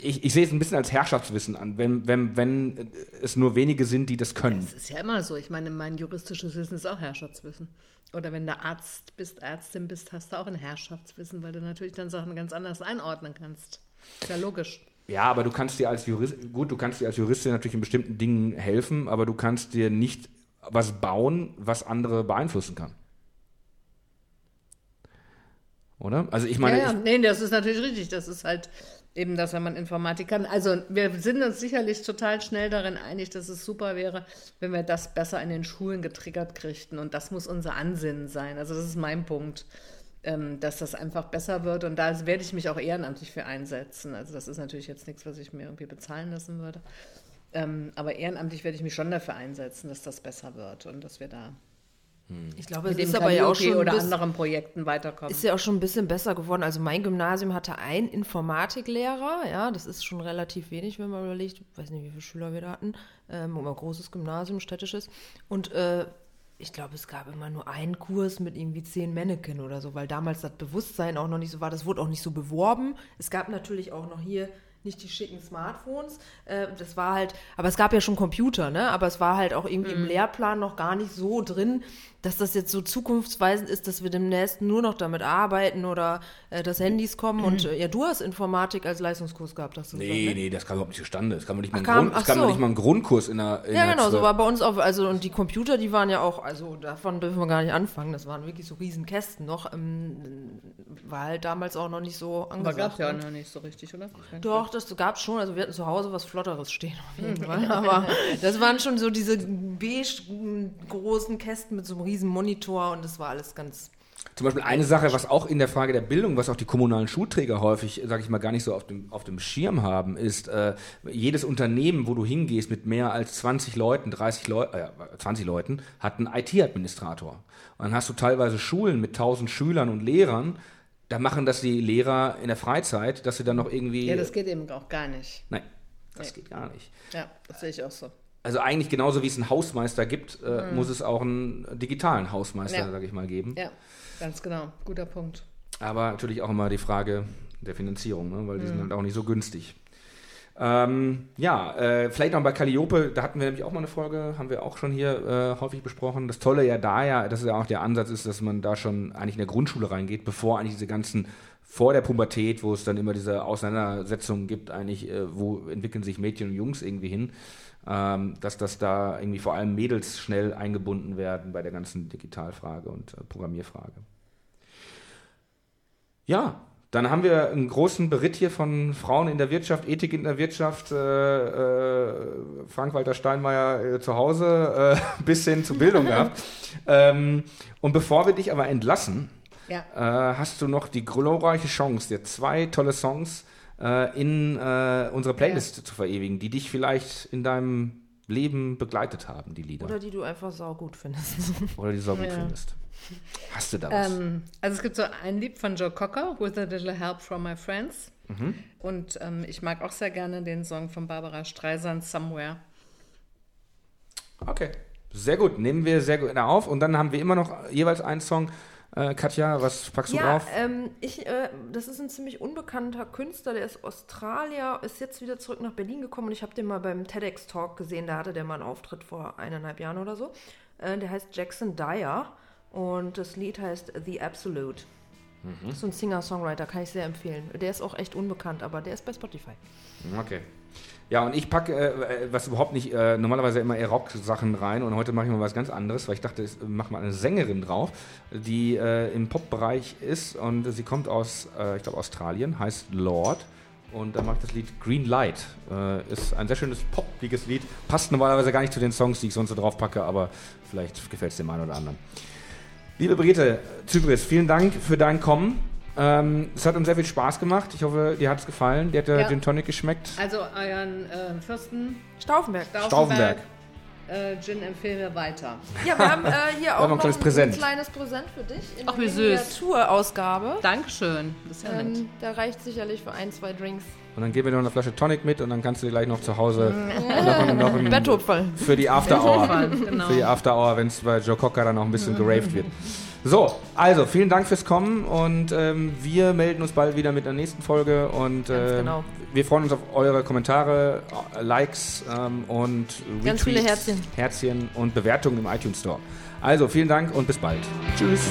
ich, ich sehe es ein bisschen als Herrschaftswissen an, wenn, wenn, wenn es nur wenige sind, die das können. Das ist ja immer so. Ich meine, mein juristisches Wissen ist auch Herrschaftswissen. Oder wenn du Arzt bist, Ärztin bist, hast du auch ein Herrschaftswissen, weil du natürlich dann Sachen ganz anders einordnen kannst. Ist ja logisch. Ja, aber du kannst dir als Jurist, gut, du kannst dir als Juristin natürlich in bestimmten Dingen helfen, aber du kannst dir nicht was bauen, was andere beeinflussen kann. Oder? Also ich meine, ja, ja. ich, Nee, das ist natürlich richtig. Das ist halt eben das, wenn man Informatik kann. Also wir sind uns sicherlich total schnell darin einig, dass es super wäre, wenn wir das besser in den Schulen getriggert kriegten. Und das muss unser Ansinnen sein. Also das ist mein Punkt, dass das einfach besser wird. Und da werde ich mich auch ehrenamtlich für einsetzen. Also das ist natürlich jetzt nichts, was ich mir irgendwie bezahlen lassen würde. Ähm, aber ehrenamtlich werde ich mich schon dafür einsetzen, dass das besser wird und dass wir da Ich glaube, mit es dem ist aber ja auch schon oder bis, anderen Projekten weiterkommen. ist ja auch schon ein bisschen besser geworden. Also mein Gymnasium hatte einen Informatiklehrer, ja, das ist schon relativ wenig, wenn man überlegt, ich weiß nicht, wie viele Schüler wir da hatten, ähm, aber großes Gymnasium, städtisches. Und äh, ich glaube, es gab immer nur einen Kurs mit irgendwie zehn Mannequin oder so, weil damals das Bewusstsein auch noch nicht so war. Das wurde auch nicht so beworben. Es gab natürlich auch noch hier nicht die schicken Smartphones. Äh, das war halt, aber es gab ja schon Computer, ne? Aber es war halt auch irgendwie im Lehrplan noch gar nicht so drin, dass das jetzt so zukunftsweisend ist, dass wir demnächst nur noch damit arbeiten oder äh, dass Handys kommen. Und äh, ja, du hast Informatik als Leistungskurs gehabt, hast du nee, gesagt, ne? nee, das kam überhaupt nicht zustande. Es kam nicht mal ein, Ach, kam- Grund, kam noch so. nicht mal ein Grundkurs in der in Ja, der genau, so war bei uns auch, also und die Computer, die waren ja auch, also davon dürfen wir gar nicht anfangen, das waren wirklich so riesen Kästen noch, ähm, war halt damals auch noch nicht so aber angesagt. gab es ja ne? noch nicht so richtig, oder? Doch, das gab es schon. Also wir hatten zu Hause was Flotteres stehen auf jeden Fall. Aber das waren schon so diese beige großen Kästen mit so einem riesen Monitor und das war alles ganz. Zum Beispiel eine Sache, was auch in der Frage der Bildung, was auch die kommunalen Schulträger häufig, sage ich mal, gar nicht so auf dem, auf dem Schirm haben, ist, äh, jedes Unternehmen, wo du hingehst mit mehr als 20 Leuten, 30 Leuten, äh, 20 Leuten, hat einen IT-Administrator. Und dann hast du teilweise Schulen mit 1000 Schülern und Lehrern, da machen das die Lehrer in der Freizeit, dass sie dann noch irgendwie... Ja, das geht eben auch gar nicht. Nein, das geht gar nicht. Ja, das sehe ich auch so. Also eigentlich genauso wie es einen Hausmeister gibt, äh, muss es auch einen digitalen Hausmeister, Ja. sage ich mal, geben. Ja, ganz genau. Guter Punkt. Aber natürlich auch immer die Frage der Finanzierung, ne? weil die sind halt auch nicht so günstig. Ähm, ja, äh, vielleicht noch bei Calliope, da hatten wir nämlich auch mal eine Folge, haben wir auch schon hier äh, häufig besprochen. Das Tolle ja da ja, dass ja auch der Ansatz ist, dass man da schon eigentlich in der Grundschule reingeht, bevor eigentlich diese ganzen vor der Pubertät, wo es dann immer diese Auseinandersetzungen gibt, eigentlich, äh, wo entwickeln sich Mädchen und Jungs irgendwie hin, dass das da irgendwie vor allem Mädels schnell eingebunden werden bei der ganzen Digitalfrage und äh, Programmierfrage. Ja, dann haben wir einen großen Beritt hier von Frauen in der Wirtschaft, Ethik in der Wirtschaft, äh, äh, Frank-Walter Steinmeier äh, zu Hause äh, bis hin zur Bildung gehabt. Ähm, und bevor wir dich aber entlassen, Ja. äh, hast du noch die glorreiche Chance, dir zwei tolle Songs äh, in äh, unsere Playlist zu verewigen, die dich vielleicht in deinem Leben begleitet haben, die Lieder. Oder die du einfach saugut findest. Oder die du so gut Ja. findest. Hast du da was? Ähm, also es gibt so ein Lied von Joe Cocker, With a Little Help from My Friends. Mhm. Und ähm, ich mag auch sehr gerne den Song von Barbara Streisand, Somewhere. Okay, sehr gut. Nehmen wir sehr gut auf. Und dann haben wir immer noch jeweils einen Song. Äh, Katja, was packst du Ja, drauf? ähm, ich, äh, das ist ein ziemlich unbekannter Künstler, der ist Australier, ist jetzt wieder zurück nach Berlin gekommen und ich habe den mal beim TEDx Talk gesehen, da hatte der mal einen Auftritt vor eineinhalb Jahren oder so. Äh, der heißt Jackson Dyer und das Lied heißt The Absolute. Mhm. So ein Singer-Songwriter, kann ich sehr empfehlen. Der ist auch echt unbekannt, aber der ist bei Spotify. Okay. Ja, und ich packe, äh, was überhaupt nicht, äh, normalerweise immer eher Rock-Sachen rein und heute mache ich mal was ganz anderes, weil ich dachte, ich mache mal eine Sängerin drauf, die äh, im Pop-Bereich ist und sie kommt aus, äh, ich glaube, Australien, heißt Lord Und da macht das Lied Green Light. Äh, ist ein sehr schönes popliges Lied. Passt normalerweise gar nicht zu den Songs, die ich sonst so drauf packe, aber vielleicht gefällt es dem einen oder anderen. Liebe Brigitte Zypris, vielen Dank für dein Kommen. Ähm, es hat uns sehr viel Spaß gemacht. Ich hoffe, dir hat es gefallen. Dir hat der Ja. Gin Tonic geschmeckt. Also euren äh, Fürsten Stauffenberg. Stauffenberg. äh, Gin empfehlen wir weiter. Ja, wir haben äh, hier auch ein noch kleines ein, Präsent. ein kleines Präsent für dich in Ach, der wie süß. Miniaturausgabe. Dankeschön. Das ist ja nett. Ähm, da reicht sicherlich für ein, zwei Drinks. Und dann geben wir noch eine Flasche Tonic mit und dann kannst du dir gleich noch zu Hause noch, noch ein, Bettopfer. für die After Hour. Genau. Für die After Hour, wenn es bei Joe Cocker dann noch ein bisschen geraved wird. So, also vielen Dank fürs Kommen und ähm, wir melden uns bald wieder mit der nächsten Folge und ähm, genau. wir freuen uns auf eure Kommentare, äh, Likes ähm, und Ganz viele Herzchen. Herzchen und Bewertungen im iTunes Store. Also vielen Dank und bis bald. Tschüss.